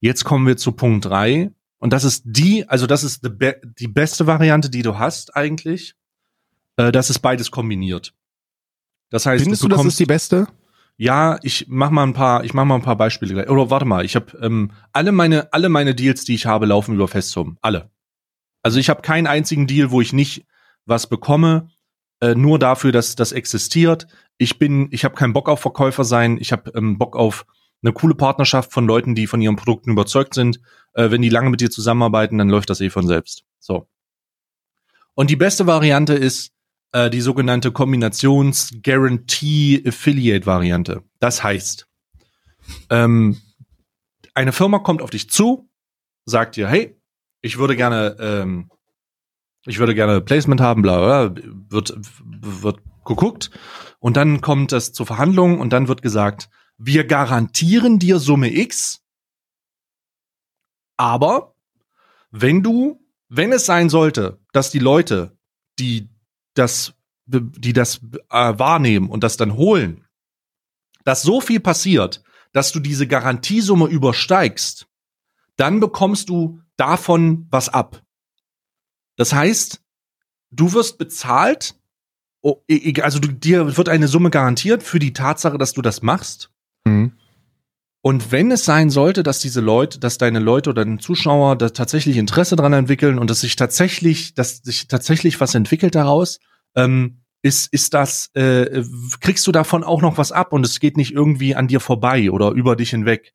jetzt kommen wir zu Punkt drei. Und das ist die, also das ist die, be die beste Variante, die du hast eigentlich. Äh, das ist beides kombiniert. Das heißt, Findest du du, das ist die beste? ja, ich mach mal ein paar, ich mach mal ein paar Beispiele gleich. Oder warte mal, ich habe ähm, alle meine, alle meine Deals, die ich habe, laufen über Festsum. Alle. Also ich habe keinen einzigen Deal, wo ich nicht was bekomme, äh, nur dafür, dass das existiert. Ich bin, ich habe keinen Bock auf Verkäufer sein. Ich habe ähm, Bock auf eine coole Partnerschaft von Leuten, die von ihren Produkten überzeugt sind. Äh, wenn die lange mit dir zusammenarbeiten, dann läuft das eh von selbst. So. Und die beste Variante ist äh, die sogenannte Kombinations-Guarantee-Affiliate-Variante. Das heißt, ähm, eine Firma kommt auf dich zu, sagt dir, hey, ich würde gerne, ähm, ich würde gerne Placement haben, bla, bla, wird, wird geguckt und dann kommt es zur Verhandlung und dann wird gesagt, wir garantieren dir Summe X, aber wenn du, wenn es sein sollte, dass die Leute, die das, die das äh, wahrnehmen und das dann holen, dass so viel passiert, dass du diese Garantiesumme übersteigst, dann bekommst du davon was ab. Das heißt, du wirst bezahlt, e- e- also dir wird eine Summe garantiert für die Tatsache, dass du das machst. Mhm. Und wenn es sein sollte, dass diese Leute, dass deine Leute oder deine Zuschauer da tatsächlich Interesse dran entwickeln und dass sich tatsächlich, dass sich tatsächlich was entwickelt daraus, ähm, ist, ist das, äh, kriegst du davon auch noch was ab und es geht nicht irgendwie an dir vorbei oder über dich hinweg,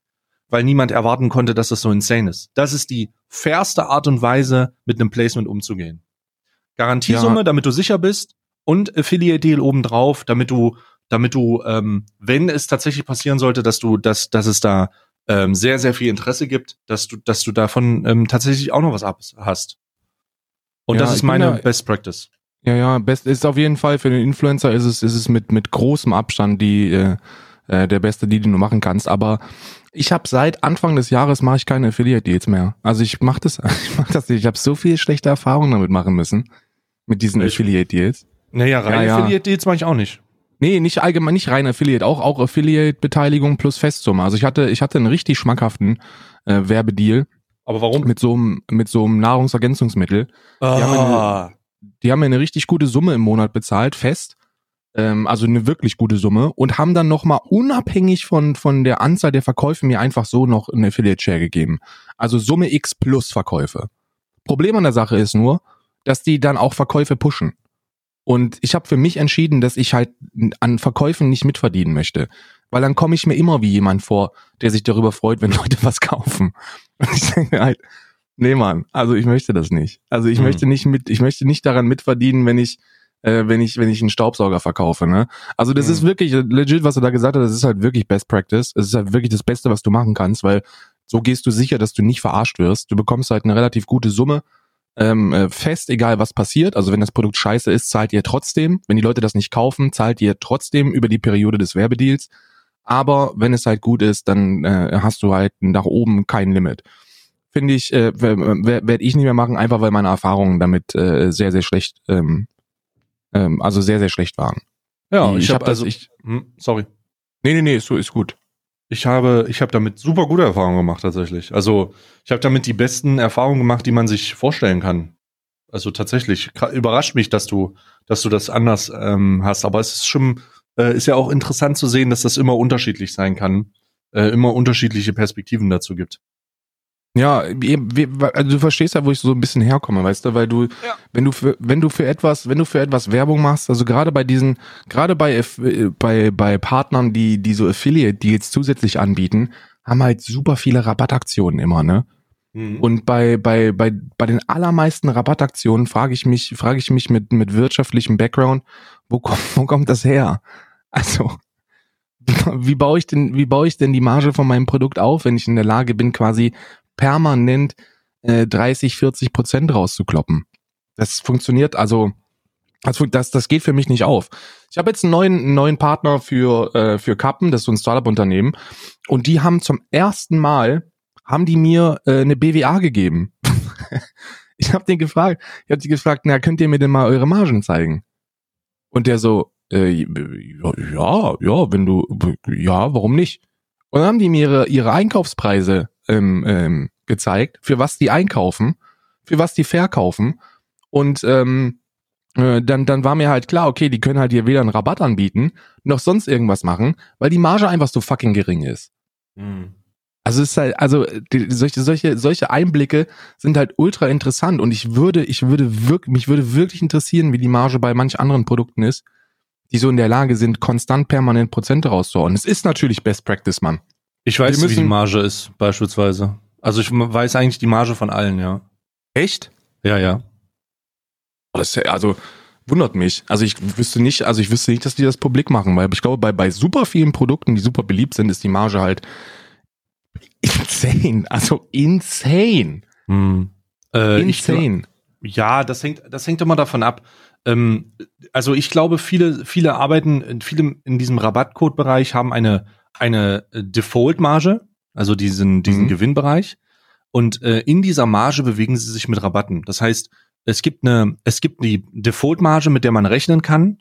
weil niemand erwarten konnte, dass das so insane ist. Das ist die fairste Art und Weise, mit einem Placement umzugehen. Garantiesumme, Ja. damit du sicher bist und Affiliate Deal obendrauf, damit du damit du, ähm, wenn es tatsächlich passieren sollte, dass du, dass, dass es da ähm, sehr, sehr viel Interesse gibt, dass du, dass du davon ähm, tatsächlich auch noch was ab hast. Und Ja, das ist meine da- Best Practice. Ja, ja, best ist auf jeden Fall für den Influencer ist es, ist es mit, mit großem Abstand die, äh, äh, der beste Deal, den du machen kannst. Aber ich habe seit Anfang des Jahres mache ich keine Affiliate Deals mehr. Also ich mache das, ich mach das nicht. Ich habe so viel schlechte Erfahrungen damit machen müssen. Mit diesen Ich- Affiliate Deals. Naja, rein Ja, ja. Affiliate Deals mache ich auch nicht. Nee, nicht allgemein, nicht rein Affiliate, auch, auch Affiliate-Beteiligung plus Festsumme. Also ich hatte, ich hatte einen richtig schmackhaften äh, Werbedeal Aber warum? mit so einem, mit so einem Nahrungsergänzungsmittel. Ah, die haben mir eine richtig gute Summe im Monat bezahlt, fest. Ähm, also eine wirklich gute Summe und haben dann nochmal unabhängig von, von der Anzahl der Verkäufe mir einfach so noch eine Affiliate-Share gegeben. Also Summe X plus Verkäufe. Problem an der Sache ist nur, dass die dann auch Verkäufe pushen. Und ich habe für mich entschieden, dass ich halt an Verkäufen nicht mitverdienen möchte. Weil dann komme ich mir immer wie jemand vor, der sich darüber freut, wenn Leute was kaufen. Und ich denke halt, nee Mann, also ich möchte das nicht. Also ich Hm. möchte nicht mit, ich möchte nicht daran mitverdienen, wenn ich, äh, wenn ich, wenn ich einen Staubsauger verkaufe, ne? Also das Hm. ist wirklich legit, was du da gesagt hast, das ist halt wirklich Best Practice. Es ist halt wirklich das Beste, was du machen kannst, weil so gehst du sicher, dass du nicht verarscht wirst. Du bekommst halt eine relativ gute Summe ähm, äh, fest, egal was passiert. Also wenn das Produkt scheiße ist, zahlt ihr trotzdem. Wenn die Leute das nicht kaufen, zahlt ihr trotzdem über die Periode des Werbedeals. Aber wenn es halt gut ist, dann äh, hast du halt nach oben kein Limit. Finde ich, äh, werde ich nicht mehr machen, einfach weil meine Erfahrungen damit äh, sehr, sehr schlecht, ähm, ähm, also sehr, sehr schlecht waren. ja, ich, hab habe also, ich, hm, sorry. nee, nee, nee, ist, ist gut. Ich habe, ich habe damit super gute Erfahrungen gemacht tatsächlich. Also ich habe damit die besten Erfahrungen gemacht, die man sich vorstellen kann. Also tatsächlich überrascht mich, dass du, dass du das anders ähm, hast. Aber es ist schon, äh, ist ja auch interessant zu sehen, dass das immer unterschiedlich sein kann, äh, immer unterschiedliche Perspektiven dazu gibt. Ja, also du verstehst ja, wo ich so ein bisschen herkomme, weißt du, weil du, wenn du für, wenn du für etwas, wenn du für etwas Werbung machst, also gerade bei diesen, gerade bei, äh, bei, bei Partnern, die, die so Affiliate Deals zusätzlich anbieten, haben halt super viele Rabattaktionen immer, ne? Und bei, bei, bei, bei den allermeisten Rabattaktionen frage ich mich, frage ich mich mit, mit wirtschaftlichem Background, wo kommt, wo kommt das her? Also, wie baue ich denn, wie baue ich denn die Marge von meinem Produkt auf, wenn ich in der Lage bin, quasi permanent äh, 30, 40 Prozent rauszukloppen? Das funktioniert, also, das, fun- das, das geht für mich nicht auf. Ich habe jetzt einen neuen, neuen Partner für, äh, für Kappen, das ist so ein Startup-Unternehmen, und die haben zum ersten Mal haben die mir äh, eine BWA gegeben. ich habe den gefragt, ich habe die gefragt, na könnt ihr mir denn mal eure Margen zeigen? Und der so, äh, ja, ja, wenn du, ja, warum nicht? Und dann haben die mir ihre, ihre Einkaufspreise ähm, ähm, gezeigt, für was die einkaufen, für was die verkaufen. Und ähm, äh, dann, dann war mir halt klar, okay, die können halt hier weder einen Rabatt anbieten, noch sonst irgendwas machen, weil die Marge einfach so fucking gering ist. Hm. Also es ist halt, also die, solche, solche, solche Einblicke sind halt ultra interessant und ich würde, ich würde wirklich, mich würde wirklich interessieren, wie die Marge bei manch anderen Produkten ist, die so in der Lage sind, konstant permanent Prozente rauszuhauen. Es ist natürlich Best Practice, Mann. Ich weiß, Wir wie die müssen- Marge ist, beispielsweise. Also ich weiß eigentlich die Marge von allen, ja. Echt? Ja, ja. Oh, Das ist, ja- also wundert mich. Also ich wüsste nicht, also ich wüsste nicht, dass die das publik machen, weil ich glaube, bei, bei super vielen Produkten, die super beliebt sind, ist die Marge halt insane. Also insane. Hm. Äh, ich insane. Ja, das hängt, das hängt immer davon ab. Ähm, also ich glaube, viele, viele arbeiten, viele in diesem Rabattcode-Bereich haben eine, eine äh, Default-Marge, also diesen, diesen Mhm. Gewinnbereich. Und äh, in dieser Marge bewegen sie sich mit Rabatten. Das heißt, es gibt eine, es gibt die Default-Marge, mit der man rechnen kann,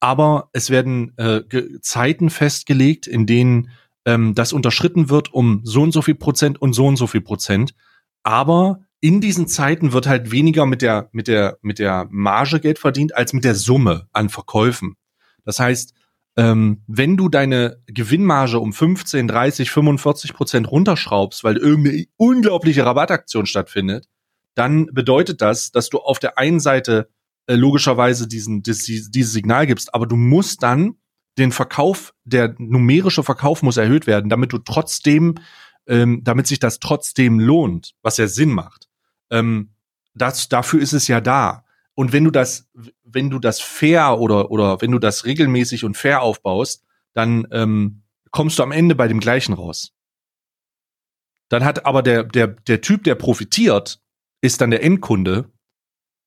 aber es werden äh, Zeiten festgelegt, in denen ähm, das unterschritten wird um so und so viel Prozent und so und so viel Prozent. Aber in diesen Zeiten wird halt weniger mit der, mit der, mit der Marge Geld verdient, als mit der Summe an Verkäufen. Das heißt, ähm, wenn du deine Gewinnmarge um 15, 30, 45 Prozent runterschraubst, weil irgendeine unglaubliche Rabattaktion stattfindet, dann bedeutet das, dass du auf der einen Seite äh, logischerweise diesen, dies, dieses Signal gibst, aber du musst dann den Verkauf, der numerische Verkauf muss erhöht werden, damit du trotzdem, ähm, damit sich das trotzdem lohnt, was ja Sinn macht. Ähm, das, dafür ist es ja da. Und wenn du das, wenn du das fair oder, oder wenn du das regelmäßig und fair aufbaust, dann ähm, kommst du am Ende bei dem gleichen raus. Dann hat aber der, der, der Typ, der profitiert, ist dann der Endkunde,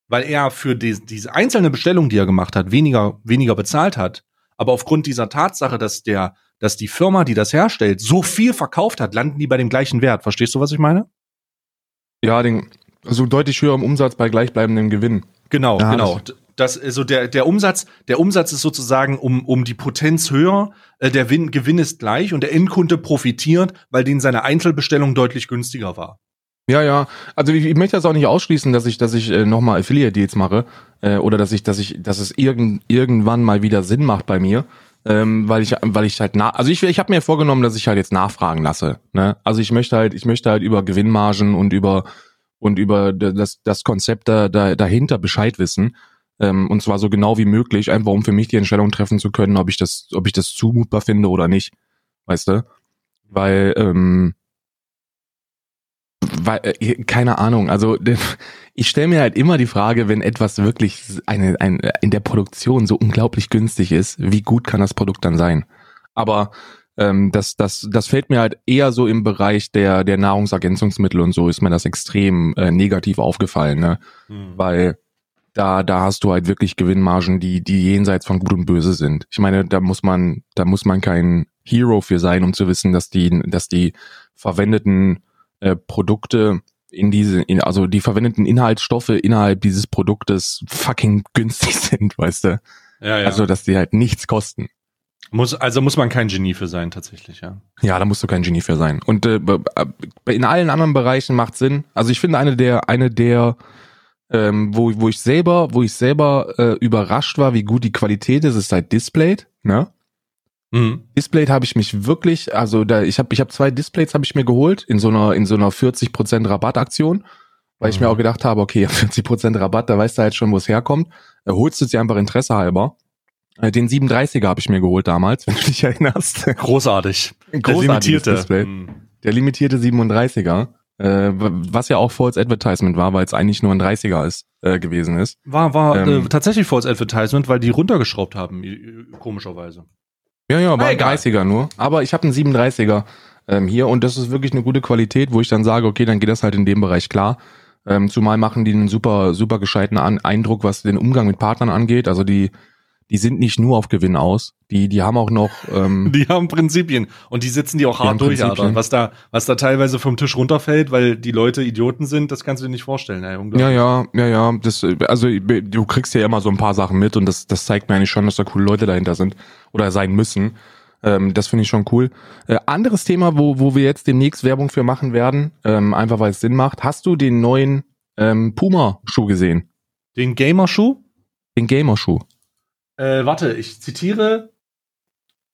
weil er für die, diese einzelne Bestellung, die er gemacht hat, weniger, weniger bezahlt hat. Aber aufgrund dieser Tatsache, dass der, dass die Firma, die das herstellt, so viel verkauft hat, landen die bei dem gleichen Wert. Verstehst du, was ich meine? Ja, den, also deutlich höherem Umsatz bei gleichbleibendem Gewinn. Genau, Ja, genau. Das, also der, der Umsatz, der Umsatz ist sozusagen um, um die Potenz höher, äh, der Win, Gewinn ist gleich und der Endkunde profitiert, weil den seine Einzelbestellung deutlich günstiger war. Ja, ja. Also ich, ich möchte das auch nicht ausschließen, dass ich, dass ich äh, nochmal Affiliate-Deals mache äh, oder dass ich, dass ich, dass es irgend, irgendwann mal wieder Sinn macht bei mir, ähm, weil ich, weil ich halt nach, also ich, ich habe mir vorgenommen, dass ich halt jetzt nachfragen lasse. Ne? Also ich möchte halt, ich möchte halt über Gewinnmargen und über und über das, das Konzept da, da, dahinter Bescheid wissen. Ähm, und zwar so genau wie möglich, einfach um für mich die Entscheidung treffen zu können, ob ich das, ob ich das zumutbar finde oder nicht. Weißt du? Weil, ähm, weil, äh, keine Ahnung, also ich stelle mir halt immer die Frage, wenn etwas wirklich eine, ein, in der Produktion so unglaublich günstig ist, wie gut kann das Produkt dann sein? Aber ähm, das, das, das fällt mir halt eher so im Bereich der, der Nahrungsergänzungsmittel und so ist mir das extrem äh, negativ aufgefallen, ne? Weil da, da hast du halt wirklich Gewinnmargen, die, die jenseits von Gut und Böse sind. Ich meine, da muss man, da muss man kein Hero für sein, um zu wissen, dass die, dass die verwendeten äh, Produkte in diese, in, also die verwendeten Inhaltsstoffe innerhalb dieses Produktes fucking günstig sind, weißt du? Ja, ja. Also, dass die halt nichts kosten. Muss, also muss man kein Genie für sein, tatsächlich, ja. Ja, da musst du kein Genie für sein. Und äh, in allen anderen Bereichen macht Sinn. Also ich finde eine der, eine der, ähm, wo, wo ich selber, wo ich selber äh, überrascht war, wie gut die Qualität ist, ist halt Displayed. Ne? Mhm. Displayed habe ich mich wirklich, also da, ich habe, ich habe zwei Displays habe ich mir geholt in so einer, in so einer 40% Rabattaktion, weil ich Mhm. mir auch gedacht habe, okay, 40% Rabatt, da weißt du halt schon, wo es herkommt. Äh, holst du sie einfach Interesse halber. Äh, Den 37er habe ich mir geholt damals, wenn du dich erinnerst. Großartig. Großartiges limitierte. Display. Mhm. Der limitierte 37er, äh, was ja auch False Advertisement war, weil es eigentlich nur ein 30er ist, äh, gewesen ist. War, war Ähm. äh, tatsächlich False Advertisement, weil die runtergeschraubt haben, komischerweise. Ja, ja, war Ah, ein egal. 30er nur. Aber ich habe einen 37er ähm, hier und das ist wirklich eine gute Qualität, wo ich dann sage, okay, dann geht das halt in dem Bereich klar. Ähm, zumal machen die einen super, super gescheiten An Eindruck, was den Umgang mit Partnern angeht. Also die, die sind nicht nur auf Gewinn aus, die, die haben auch noch, ähm, Die haben Prinzipien und die sitzen die auch Die hart durch. Alter. Was da, was da teilweise vom Tisch runterfällt, weil die Leute Idioten sind, das kannst du dir nicht vorstellen, ey, ja, ja, ja, ja, das, also du kriegst ja immer so ein paar Sachen mit und das, das zeigt mir eigentlich schon, dass da coole Leute dahinter sind oder sein müssen. Ähm, das finde ich schon cool. Äh, anderes Thema, wo, wo wir jetzt demnächst Werbung für machen werden, ähm, einfach weil es Sinn macht. Hast du den neuen ähm, Puma-Schuh gesehen? Den Gamerschuh? Den Gamer-Schuh. Äh, warte, ich zitiere.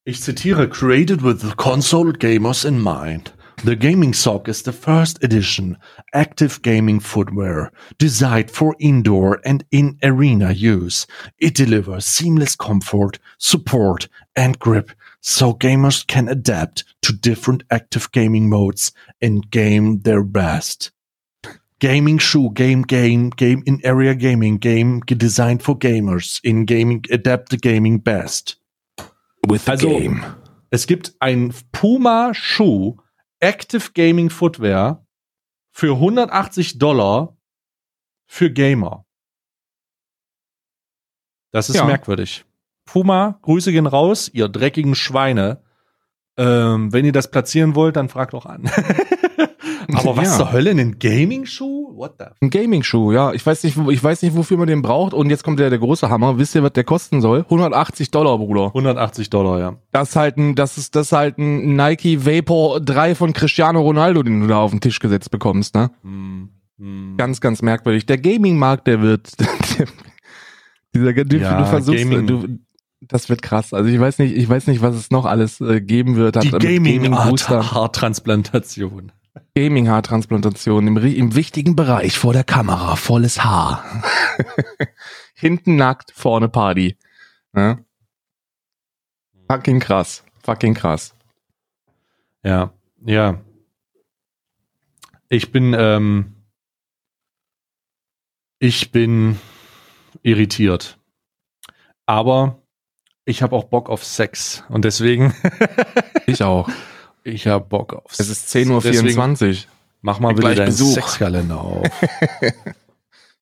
Ich zitiere, created with the console gamers in mind. The Gaming Sock is the first edition active gaming footwear designed for indoor and in arena use. It delivers seamless comfort, support, and grip so gamers can adapt to different active gaming modes and game their best. Gaming shoe, game, game, game in area gaming, game designed for gamers in gaming, adapt the gaming best. With the Also- game. Es gibt ein Puma Schuh Active Gaming Footwear für 180 Dollar für Gamer. Das ist Ja. merkwürdig. Puma, Grüße gehen raus, ihr dreckigen Schweine. Ähm, wenn ihr das platzieren wollt, dann fragt doch an. Aber was Ja. zur Hölle, ein Gaming-Schuh? What the? Ein Gaming-Schuh, ja. Ich weiß nicht, wo- ich weiß nicht, wofür man den braucht. Und jetzt kommt der, der große Hammer. Wisst ihr, was der kosten soll? 180 Dollar, Bruder. 180 Dollar, ja. Das ist halt ein, das ist, das ist halt ein Nike Vapor 3 von Cristiano Ronaldo, den du da auf den Tisch gesetzt bekommst, ne? Hm, hm. Ganz, ganz merkwürdig. Der Gaming-Markt, der wird, dieser, du, Ja, du versuchst, Gaming. du, das wird krass. Also ich weiß nicht, ich weiß nicht, was es noch alles äh, geben wird. Die Hat, Gaming-Booster. Gaming-Haartransplantation. Im, im wichtigen Bereich vor der Kamera, volles Haar. Hinten nackt, vorne Party. Ja? Fucking krass. Fucking krass. Ja, ja. Ich bin, ähm, ich bin irritiert. Aber ich habe auch Bock auf Sex. Und deswegen, Ich auch. Ich habe Bock auf Es ist 10.24 Uhr. Mach mal bitte deinen Besuch. Sexkalender auf.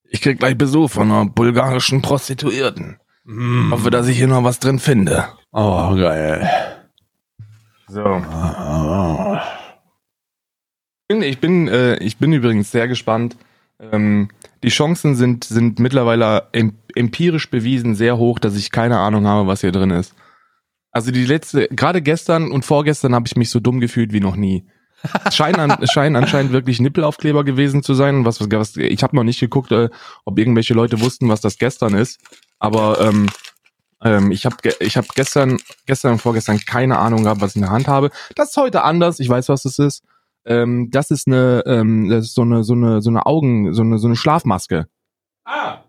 Ich krieg gleich Besuch von einer bulgarischen Prostituierten. Mm. Hoffe, dass ich hier noch was drin finde. Oh, geil. So. bin, ich bin, äh, ich bin übrigens sehr gespannt. Ähm, die Chancen sind, sind mittlerweile em empirisch bewiesen sehr hoch, dass ich keine Ahnung habe, was hier drin ist. Also die letzte, gerade gestern und vorgestern habe ich mich so dumm gefühlt wie noch nie. Es scheinen, an, scheinen anscheinend wirklich Nippelaufkleber gewesen zu sein. Was, was, was ich habe noch nicht geguckt, äh, ob irgendwelche Leute wussten, was das gestern ist. Aber ähm, ähm, ich habe ich hab gestern, gestern und vorgestern keine Ahnung gehabt, was ich in der Hand habe. Das ist heute anders. Ich weiß, was das ist. Ähm, das ist eine, ähm, das ist so eine, so eine, so eine Augen, so eine, so eine Schlafmaske. Ah,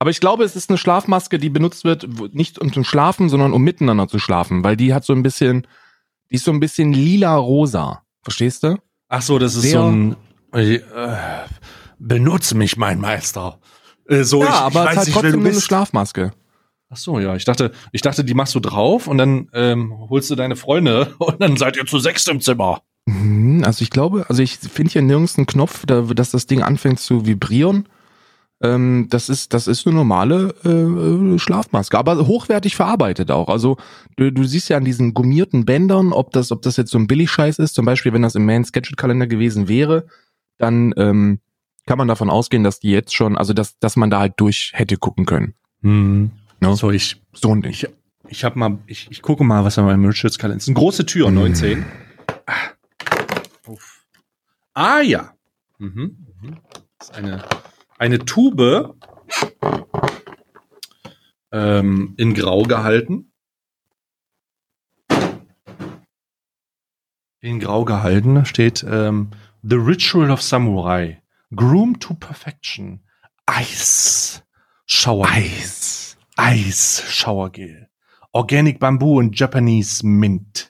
Aber ich glaube, es ist eine Schlafmaske, die benutzt wird, nicht um zum Schlafen, sondern um miteinander zu schlafen, weil die hat so ein bisschen, die ist so ein bisschen lila-rosa. Verstehst du? Ach so, das ist Sehr- so ein, äh, benutze mich, mein Meister. Äh, so, ich, ja, ich aber es weiß ist halt trotzdem nur eine. Schlafmaske. Ach so, ja. Ich dachte, ich dachte, die machst du drauf und dann ähm, holst du deine Freunde und dann seid ihr zu sechs im Zimmer. Mhm, Also ich glaube, also ich finde hier nirgends einen Knopf, da, dass das Ding anfängt zu vibrieren. Ähm, das ist, das ist eine normale äh, Schlafmaske, aber hochwertig verarbeitet auch. Also du, du siehst ja an diesen gummierten Bändern, ob das, ob das jetzt so ein Billigscheiß ist. Zum Beispiel, wenn das im Man's Gadget Kalender gewesen wäre, dann ähm, kann man davon ausgehen, dass die jetzt schon, also dass, dass man da halt durch hätte gucken können. Hm. Ja. So, ich, So ein Ding. ich, ich hab mal, ich, ich gucke mal, was da beim Richards-Kalender ist. Eine große Tür, Mhm. 19. Ah. Ah ja. Mhm. mhm. Das ist eine, eine Tube ähm, in Grau gehalten. In Grau gehalten steht ähm, The Ritual of Samurai. Groomed to Perfection. Eis. Shower. Eis. Eis Showergel. Organic Bamboo und Japanese Mint.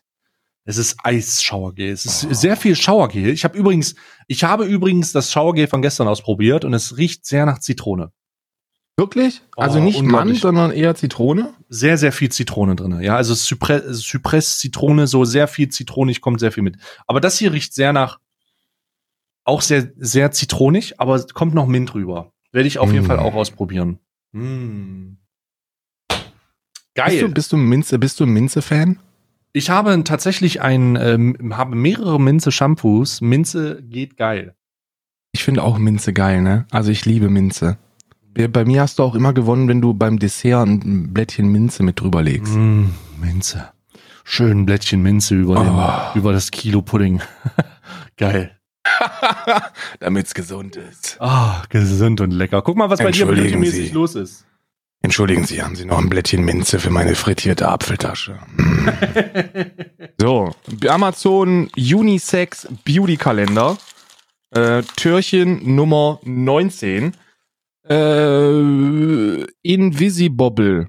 Es ist Eis Showergel. Es ist Oh. sehr viel Showergel. Ich habe übrigens, ich habe übrigens das Showergel von gestern ausprobiert und es riecht sehr nach Zitrone. Wirklich? Also Oh, nicht Mann, sondern eher Zitrone? Sehr, sehr viel Zitrone drinne. Ja, also Zypre Zypress, Zitrone, so sehr viel zitronig, kommt sehr viel mit. Aber das hier riecht sehr nach, auch sehr, sehr zitronig, aber kommt noch Mint rüber. Werde ich auf jeden Mm. Fall auch ausprobieren. Mm. Bist du, bist du Minze, bist du Minze-Fan? Ich habe tatsächlich ein, ähm, habe mehrere Minze-Shampoos. Minze geht geil. Ich finde auch Minze geil, ne? Also ich liebe Minze. Bei mir hast du auch immer gewonnen, wenn du beim Dessert ein Blättchen Minze mit drüber legst. Mm, Minze. Schön ein Blättchen Minze über, Oh. den, über das Kilo Pudding. geil. Damit's gesund ist. Ah, gesund und lecker. Guck mal, was bei dir Sie. los ist. Entschuldigen Sie, haben Sie noch ein Blättchen Minze für meine frittierte Apfeltasche? Hm. so, Amazon Unisex Beauty Kalender. Äh, Türchen Nummer 19. Äh, Invisibobble.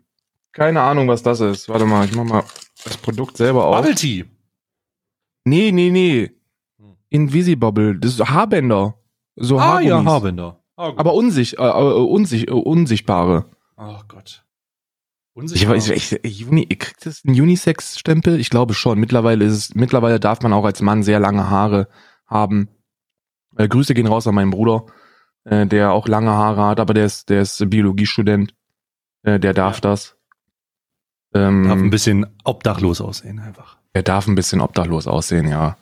Keine Ahnung, was das ist. Warte mal, ich mach mal das Produkt selber auf. Bubble Tea. Nee, nee, nee. Invisibobble. Das ist Haarbänder. So Ah, ja, Haargummis. Haarbänder. Ah. Aber unsich, äh, äh, unsich, äh, unsichtbare. Oh Gott. Ich Unsichtbar. weiß, ich, Juni, kriegt das einen Unisex-Stempel? Ich glaube schon. Mittlerweile ist es, mittlerweile darf man auch als Mann sehr lange Haare haben. Äh, Grüße gehen raus an meinen Bruder, äh, der auch lange Haare hat, aber der ist, der ist Biologiestudent. Äh, der darf Ja. das. Ähm, Darf ein bisschen obdachlos aussehen, einfach. er darf ein bisschen obdachlos aussehen, ja.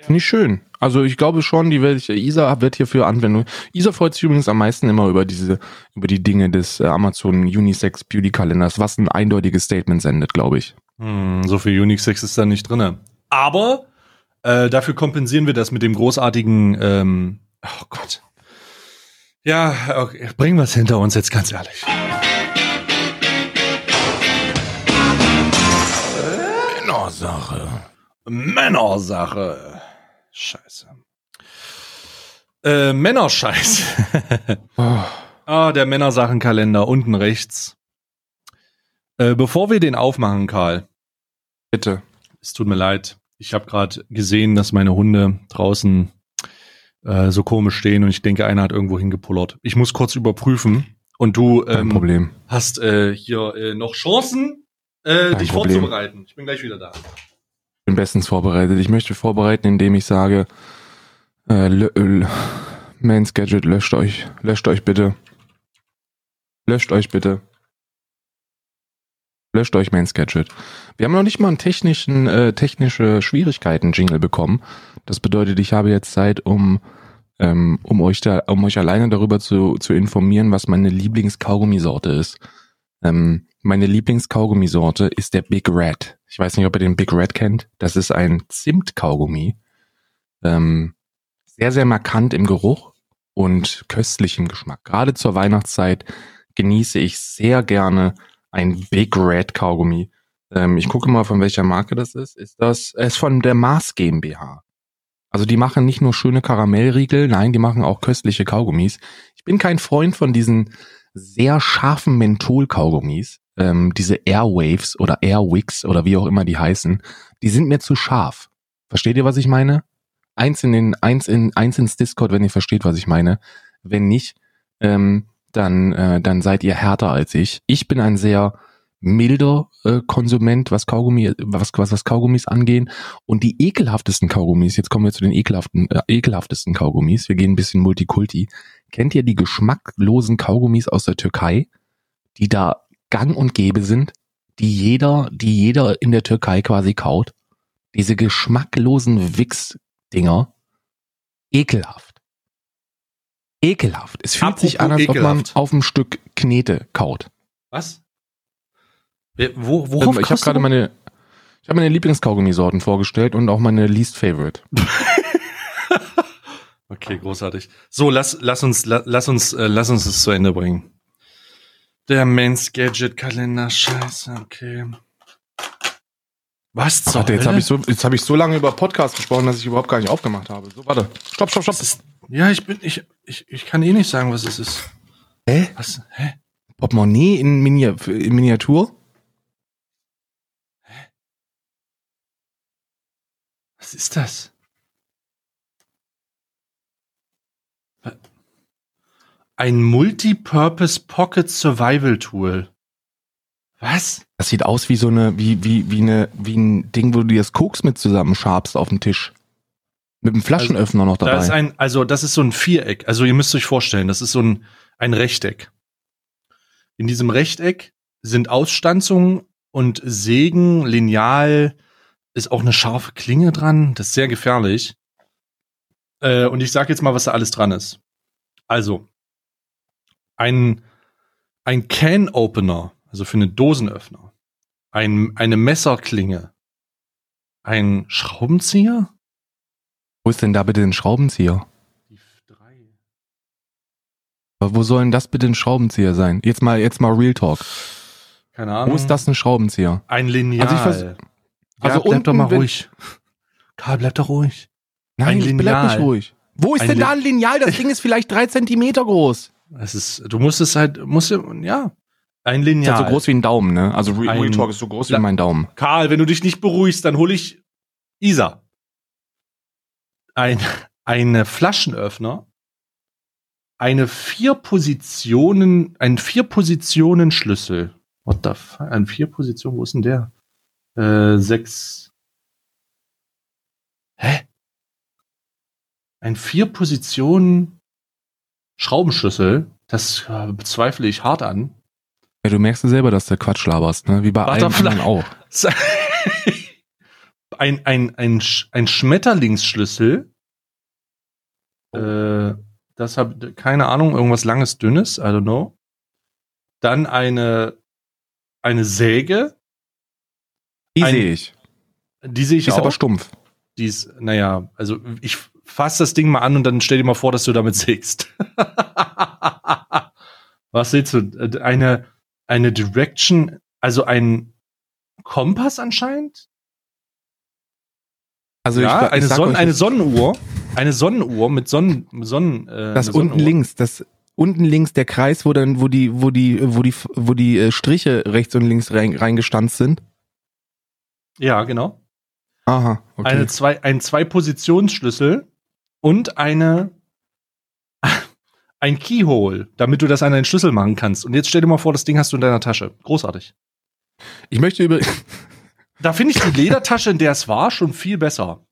Finde ich schön. Also ich glaube schon, die ich, Isa wird hierfür Anwendung. Isa freut sich übrigens am meisten immer über diese, über die Dinge des äh, Amazon Unisex Beauty Kalenders, was ein eindeutiges Statement sendet, glaube ich. Hm, so viel Unix-Sex ist da nicht drinne. Aber äh, dafür kompensieren wir das mit dem großartigen, ähm, oh Gott. Ja, okay, bringen wir es hinter uns jetzt ganz ehrlich. Männersache. Männersache. Scheiße. Äh, Männerscheiß. Oh, ah, der Männersachenkalender unten rechts. Äh, bevor wir den aufmachen, Karl, bitte. es tut mir leid. Ich habe gerade gesehen, dass meine Hunde draußen äh, so komisch stehen und ich denke, einer hat irgendwo hingepullert. Ich muss kurz überprüfen und du ähm, Problem. hast äh, hier äh, noch Chancen, äh, Kein dich Problem. vorzubereiten. Ich bin gleich wieder da. Bin bestens vorbereitet. Ich möchte vorbereiten, indem ich sage, äh, äh, Mans Gadget, löscht euch, löscht euch bitte. Löscht euch bitte. Löscht euch Mans Gadget. Wir haben noch nicht mal einen technischen, äh, technische Schwierigkeiten-Jingle bekommen. Das bedeutet, ich habe jetzt Zeit, um, ähm, um euch da, um euch alleine darüber zu, zu informieren, was meine Lieblingskaugummisorte ist. Ähm, meine Lieblingskaugummisorte ist der Big Red. Ich weiß nicht, ob ihr den Big Red kennt. Das ist ein Zimtkaugummi. Ähm, sehr, sehr markant im Geruch und köstlich im Geschmack. Gerade zur Weihnachtszeit genieße ich sehr gerne ein Big Red Kaugummi. Ähm, ich gucke mal, von welcher Marke das ist. Ist das, es ist von der Mars GmbH. Also die machen nicht nur schöne Karamellriegel, nein, die machen auch köstliche Kaugummis. Ich bin kein Freund von diesen sehr scharfen Menthol-Kaugummis, ähm, diese Airwaves oder Airwicks oder wie auch immer die heißen, die sind mir zu scharf. Versteht ihr, was ich meine? Eins in den, eins in, eins ins Discord, wenn ihr versteht, was ich meine. Wenn nicht, ähm, dann, äh, dann seid ihr härter als ich. Ich bin ein sehr milder äh, Konsument, was Kaugummi, was, was, was Kaugummis angehen. Und die ekelhaftesten Kaugummis, jetzt kommen wir zu den ekelhaften, äh, ekelhaftesten Kaugummis. Wir gehen ein bisschen Multikulti. Kennt ihr die geschmacklosen Kaugummis aus der Türkei, die da gang und gäbe sind, die jeder, die jeder in der Türkei quasi kaut? Diese geschmacklosen Wix-Dinger. Ekelhaft. Ekelhaft. Es fühlt sich an, Apropos als ob man ekelhaft. auf ein Stück Knete kaut. Was? Wo, worauf ich habe gerade meine, ich habe meine Lieblingskaugummisorten vorgestellt und auch meine least favorite. Okay, großartig. So, lass, lass uns, la- lass uns, äh, lass uns es zu Ende bringen. Der Men's Gadget Kalender, scheiße, okay. Was zur Warte, jetzt habe ich so, jetzt habe ich so lange über Podcast gesprochen, dass ich überhaupt gar nicht aufgemacht habe. So, warte. Stopp, stopp, stopp. Ist, ja, ich bin, ich, ich, ich kann eh nicht sagen, was es ist. Hä? Was, hä? Portemonnaie in, Mini in Miniatur? Was ist das? Ein Multipurpose Pocket Survival Tool. Was? Das sieht aus wie so eine, wie, wie, wie eine, wie ein Ding, wo du dir das Koks mit zusammenschabst auf dem Tisch. Mit einem Flaschenöffner noch dabei. Da ist ein, also das ist so ein Viereck. Also ihr müsst euch vorstellen, das ist so ein, ein Rechteck. In diesem Rechteck sind Ausstanzungen und Sägen, Lineal, ist auch eine scharfe Klinge dran. Das ist sehr gefährlich. Äh, und ich sag jetzt mal, was da alles dran ist. Also, ein, ein Can-Opener, also für eine Dosenöffner. Ein, eine Messerklinge. Ein Schraubenzieher? Wo ist denn da bitte ein Schraubenzieher? Die drei. Aber Wo soll denn das bitte ein Schraubenzieher sein? Jetzt mal, jetzt mal Real Talk. Keine Ahnung. Wo ist das ein Schraubenzieher? Ein Lineal. Also ich vers- ja, also bleib doch mal ruhig. Karl, bleib doch ruhig. Nein, Ein ich bleib Lineal. nicht ruhig. Wo ist Ein denn da ein Lineal? Das Ding ist vielleicht drei Zentimeter groß. Es ist, du musst es halt, musst du, ja, ein Ist Lineal. halt so groß wie ein Daumen, ne? Also Re Ein- Real Talk ist so groß wie mein Daumen. Karl, wenn du dich nicht beruhigst, dann hol ich Isa. Ein, eine Flaschenöffner, eine vier Positionen, ein vier Positionen Schlüssel. What the fuck? Ein vier Positionen, wo ist denn der? Äh, sechs. Hä? Ein vier Positionen Schraubenschlüssel, das äh, bezweifle ich hart an. Ja, du merkst ja selber, dass du Quatsch laberst, ne? Wie bei allen anderen auch. ein, ein, ein, ein Schmetterlingsschlüssel. Äh, das habe keine Ahnung, irgendwas langes, dünnes, I don't know. Dann eine, eine Säge, Die sehe ich. die sehe ich Die ist auch. aber stumpf. die ist, naja, also ich fass das Ding mal an und dann stell dir mal vor, dass du damit sägst. Was siehst du? Äh, Eine, eine Direction, also ein Kompass anscheinend? Also ja, ich, eine, ich eine Sonnenuhr. Eine Sonnenuhr mit Sonnen, Sonnen äh, das unten Sonnenuhr. links, das unten links der Kreis, wo dann, wo die, wo die, wo die, wo die äh, Striche rechts und links rein, reingestanzt sind. Ja, genau. Aha, okay. Eine zwei, ein Zwei-Positionsschlüssel und eine ein Keyhole, damit du das an einen Schlüssel machen kannst. Und jetzt stell dir mal vor, das Ding hast du in deiner Tasche. Großartig. ich möchte über, Da finde ich die Ledertasche, in der es war, schon viel besser.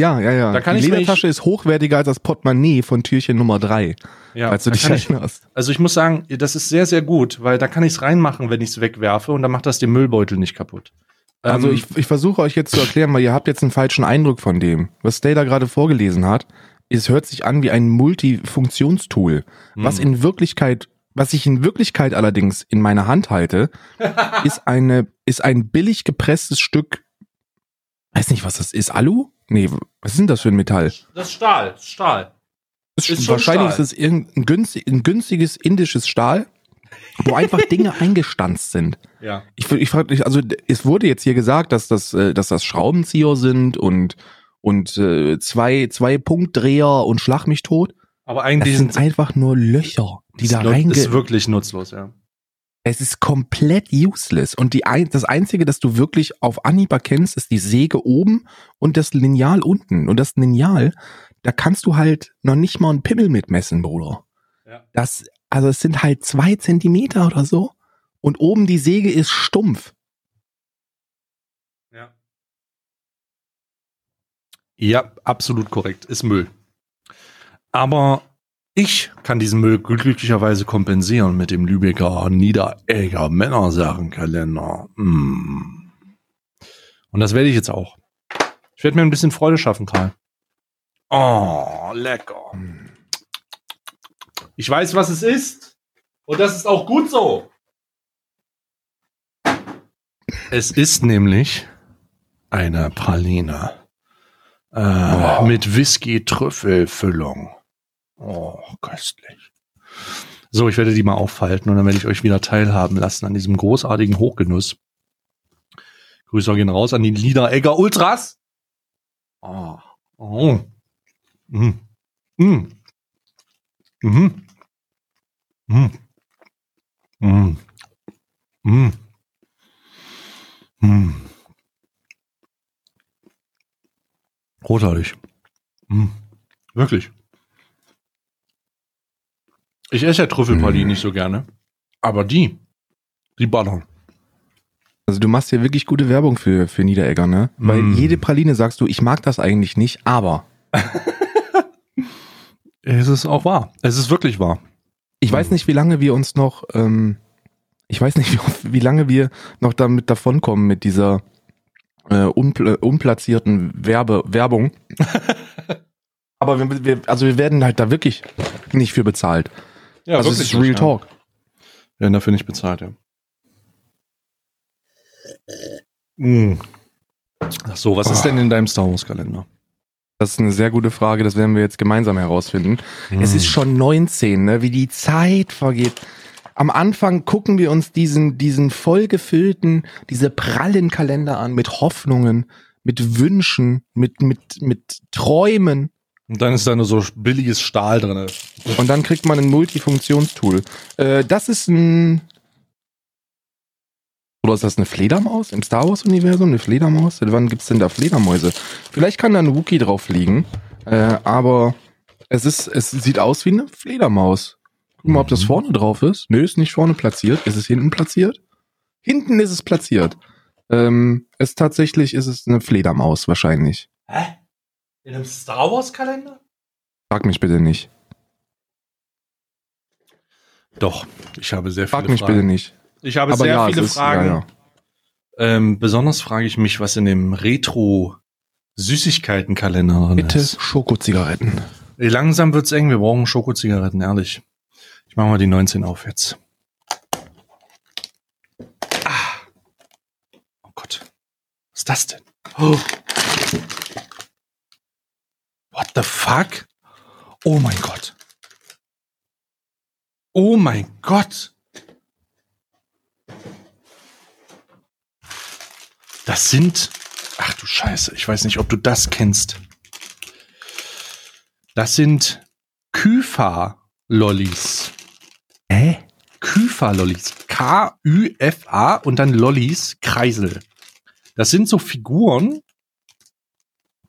ja, ja, ja. Da kann die ich, Ledertasche ist hochwertiger als das Portemonnaie von Türchen Nummer drei, Ja, falls du dich erinnerst. also ich muss sagen, das ist sehr, sehr gut, weil da kann ich es reinmachen, wenn ich es wegwerfe und dann macht das den Müllbeutel nicht kaputt. Also Ähm, ich, ich versuche euch jetzt zu erklären, weil ihr habt jetzt einen falschen Eindruck von dem. Was Stay da gerade vorgelesen hat, es hört sich an wie ein Multifunktionstool. Was hm. in Wirklichkeit, was ich in Wirklichkeit allerdings in meiner Hand halte, ist eine, ist ein billig gepresstes Stück, weiß nicht, was das ist, Alu? Nee, was ist denn das für ein Metall? Das ist Stahl, das ist Stahl. Das Ist schon wahrscheinlich Stahl. ist es irgendein günstig, ein günstiges indisches Stahl, wo einfach Dinge eingestanzt sind. Ja. Ich, ich frage dich, also es wurde jetzt hier gesagt, dass das, äh, dass das Schraubenzieher sind und und äh, zwei zwei Punktdreher und Schlag mich tot. Aber Das eigentlich sind einfach nur Löcher, die da ist, reinge. ist wirklich nutzlos, ja. Es ist komplett useless und die ein, das einzige, das du wirklich auf Anhieb erkennst, ist die Säge oben und das Lineal unten und das Lineal, da kannst du halt noch nicht mal einen Pimmel mitmessen, Bruder. Ja. Das also es sind halt zwei Zentimeter oder so und oben die Säge ist stumpf. Ja. Ja, absolut korrekt. Ist Müll. Aber ich kann diesen Müll glücklicherweise kompensieren mit dem Lübecker Niederegger Männersachenkalender. Mm. Und das werde ich jetzt auch. Ich werde mir ein bisschen Freude schaffen, Karl. Oh, lecker. Ich weiß, was es ist. Und das ist auch gut so. Es ist nämlich eine Praline. Äh, Oh. Mit Whisky-Trüffelfüllung. Oh, köstlich. So, ich werde die mal aufhalten und dann werde ich euch wieder teilhaben lassen an diesem großartigen Hochgenuss. Grüße gehen raus an die Liederegger Ultras. Oh. Oh. Mm. Mm. Mhm. Mm. Mm. Mm. Mm. Großartig. Mm. Wirklich. Ich esse ja Trüffelpralinen Mm. nicht so gerne. Aber die, die ballern. Also du machst hier wirklich gute Werbung für, für Niederegger, ne? Weil Mm. jede Praline sagst du, ich mag das eigentlich nicht, aber Es ist auch wahr. Es ist wirklich wahr. ich weiß nicht, wie lange wir uns noch, ähm, Ich weiß nicht, wie, wie lange wir noch damit davonkommen mit dieser äh, unpl unplatzierten Werbe Werbung. Aber wir, wir, also wir werden halt da wirklich nicht für bezahlt. Ja, also es ist Real Talk. Ja, dafür nicht bezahlt, ja. Mm. Ach so, was ist Oh. denn in deinem Star Wars Kalender? Das ist eine sehr gute Frage, das werden wir jetzt gemeinsam herausfinden. Es ist schon 19, ne? wie die Zeit vergeht. Am Anfang gucken wir uns diesen, diesen vollgefüllten, diese prallen Kalender an mit Hoffnungen, mit Wünschen, mit, mit, mit Träumen. Und dann ist da nur so billiges Stahl drin. Und dann kriegt man ein Multifunktionstool. Äh, das ist ein. Oder ist das eine Fledermaus im Star Wars-Universum? Eine Fledermaus? Seit wann gibt's denn da Fledermäuse? Vielleicht kann da ein Wookie drauf liegen. Äh, aber es ist, es sieht aus wie eine Fledermaus. Guck mal, ob das Mhm. vorne drauf ist. Nö, ist nicht vorne platziert. Ist es hinten platziert? Hinten ist es platziert. Ähm, es tatsächlich ist es eine Fledermaus wahrscheinlich. Hä? In einem Star Wars Kalender? Frag mich bitte nicht. Doch, ich habe sehr viele Frag mich Fragen. bitte nicht. Ich habe Aber sehr ja, viele ist, Fragen. ja, ja. Ähm, besonders frage ich mich, was in dem Retro Süßigkeiten-Kalender drin Bitte ist. Schokozigaretten. Langsam wird's eng, wir brauchen Schokozigaretten, ehrlich. Ich mache mal die 19 auf jetzt. Ah. Oh Gott. Was ist das denn? Oh. What the fuck? Oh mein Gott. Oh mein Gott. Das sind. Ach du Scheiße, ich weiß nicht, ob du das kennst. Das sind Kyfa-Lollis. Hä? Kyfa-Lollis. K-Ü-F-A und dann Lollis, Kreisel. Das sind so Figuren,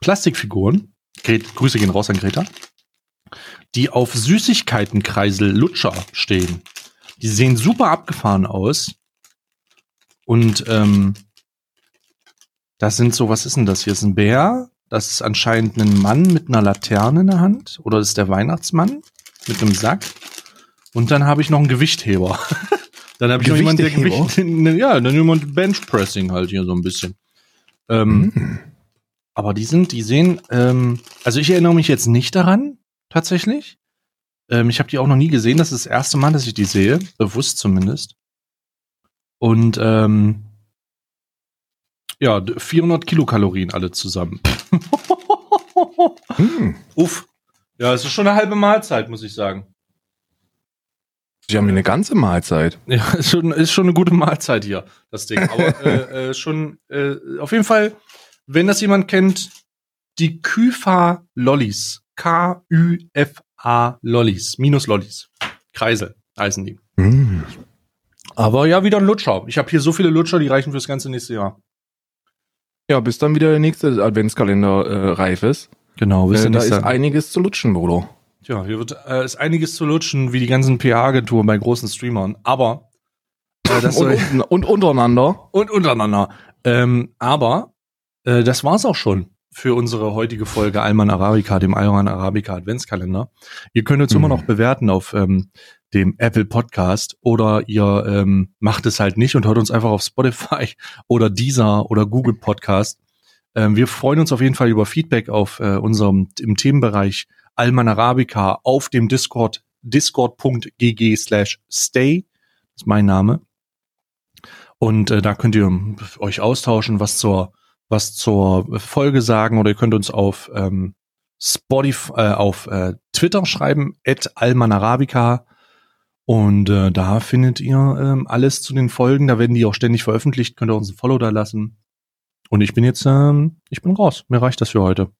Plastikfiguren, Grüße gehen raus an Greta, die auf Süßigkeitenkreisel Lutscher stehen. Die sehen super abgefahren aus. Und ähm, das sind so, was ist denn das hier? Ist ein Bär. Das ist anscheinend ein Mann mit einer Laterne in der Hand. Oder ist der Weihnachtsmann mit einem Sack. Und dann habe ich noch einen Gewichtheber. dann habe ich noch jemanden, der? Gewicht, ja, dann jemand Benchpressing halt hier so ein bisschen. Ähm, Hm. aber die sind, die sehen, ähm, also ich erinnere mich jetzt nicht daran, tatsächlich. Ähm, ich habe die auch noch nie gesehen. Das ist das erste Mal, dass ich die sehe, bewusst zumindest. Und ähm, ja, d- 400 Kilokalorien alle zusammen. Hm. Uff. Ja, es ist schon eine halbe Mahlzeit, muss ich sagen. Sie haben hier eine ganze Mahlzeit. Ja, ist schon, ist schon eine gute Mahlzeit hier, das Ding. Aber äh, äh, schon, äh, auf jeden Fall, wenn das jemand kennt, die Kyfa Lollis. K-Ü-F-A Lollis. Minus Lollis. Kreisel heißen die. Hm. Aber ja, wieder ein Lutscher. Ich habe hier so viele Lutscher, die reichen fürs ganze nächste Jahr. Ja, bis dann wieder der nächste Adventskalender äh, reif ist. Genau, Äh, wisst ihr da ist sagen. einiges zu lutschen, Bruder. Tja, hier wird äh, ist einiges zu lutschen, wie die ganzen PR-Agenturen bei großen Streamern. Aber äh, das Und, soll, und untereinander. und untereinander. Ähm, aber äh, das war's auch schon für unsere heutige Folge Alman Arabica, dem Alman Arabica Adventskalender. Ihr könnt uns Mhm. immer noch bewerten auf ähm, dem Apple Podcast oder ihr ähm, macht es halt nicht und hört uns einfach auf Spotify oder Deezer oder Google Podcast. Ähm, wir freuen uns auf jeden Fall über Feedback auf äh, unserem im Themenbereich Alman Arabica auf dem Discord discord.gg slash stay. Das ist mein Name. Und äh, da könnt ihr euch austauschen, was zur, was zur Folge sagen oder ihr könnt uns auf ähm, Spotify, äh, auf äh, Twitter schreiben, at almanarabica. Und äh, da findet ihr ähm, alles zu den Folgen. Da werden die auch ständig veröffentlicht. Könnt ihr uns ein Follow da lassen. Und ich bin jetzt, ähm, ich bin raus. Mir reicht das für heute.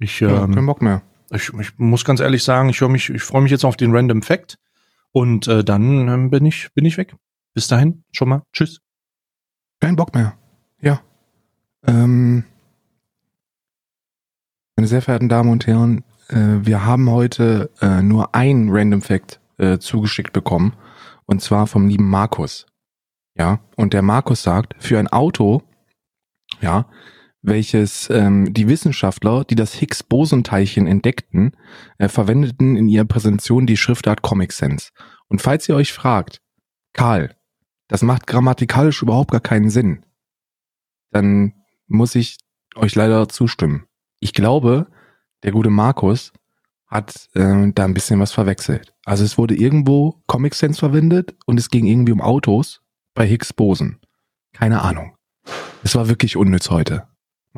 Ich, Ja, ähm, kein Bock mehr. Ich, ich muss ganz ehrlich sagen, ich ich freue mich jetzt auf den Random Fact und äh, dann ähm, bin ich bin ich weg. Bis dahin schon mal tschüss. Kein Bock mehr. Ja. Ähm, meine sehr verehrten Damen und Herren, äh, wir haben heute äh, nur ein Random Fact äh, zugeschickt bekommen. Und zwar vom lieben Markus. Ja. Und der Markus sagt, für ein Auto, ja, welches ähm, die Wissenschaftler, die das Higgs-Boson-Teilchen entdeckten, äh, verwendeten in ihrer Präsentation die Schriftart Comic Sans. Und falls ihr euch fragt, Karl, das macht grammatikalisch überhaupt gar keinen Sinn. Dann muss ich euch leider zustimmen. Ich glaube, der gute Markus hat äh, da ein bisschen was verwechselt. Also es wurde irgendwo Comic Sans verwendet und es ging irgendwie um Autos bei Higgs Bosen. Keine Ahnung. Es war wirklich unnütz heute.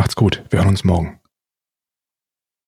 Macht's gut. Wir hören uns morgen.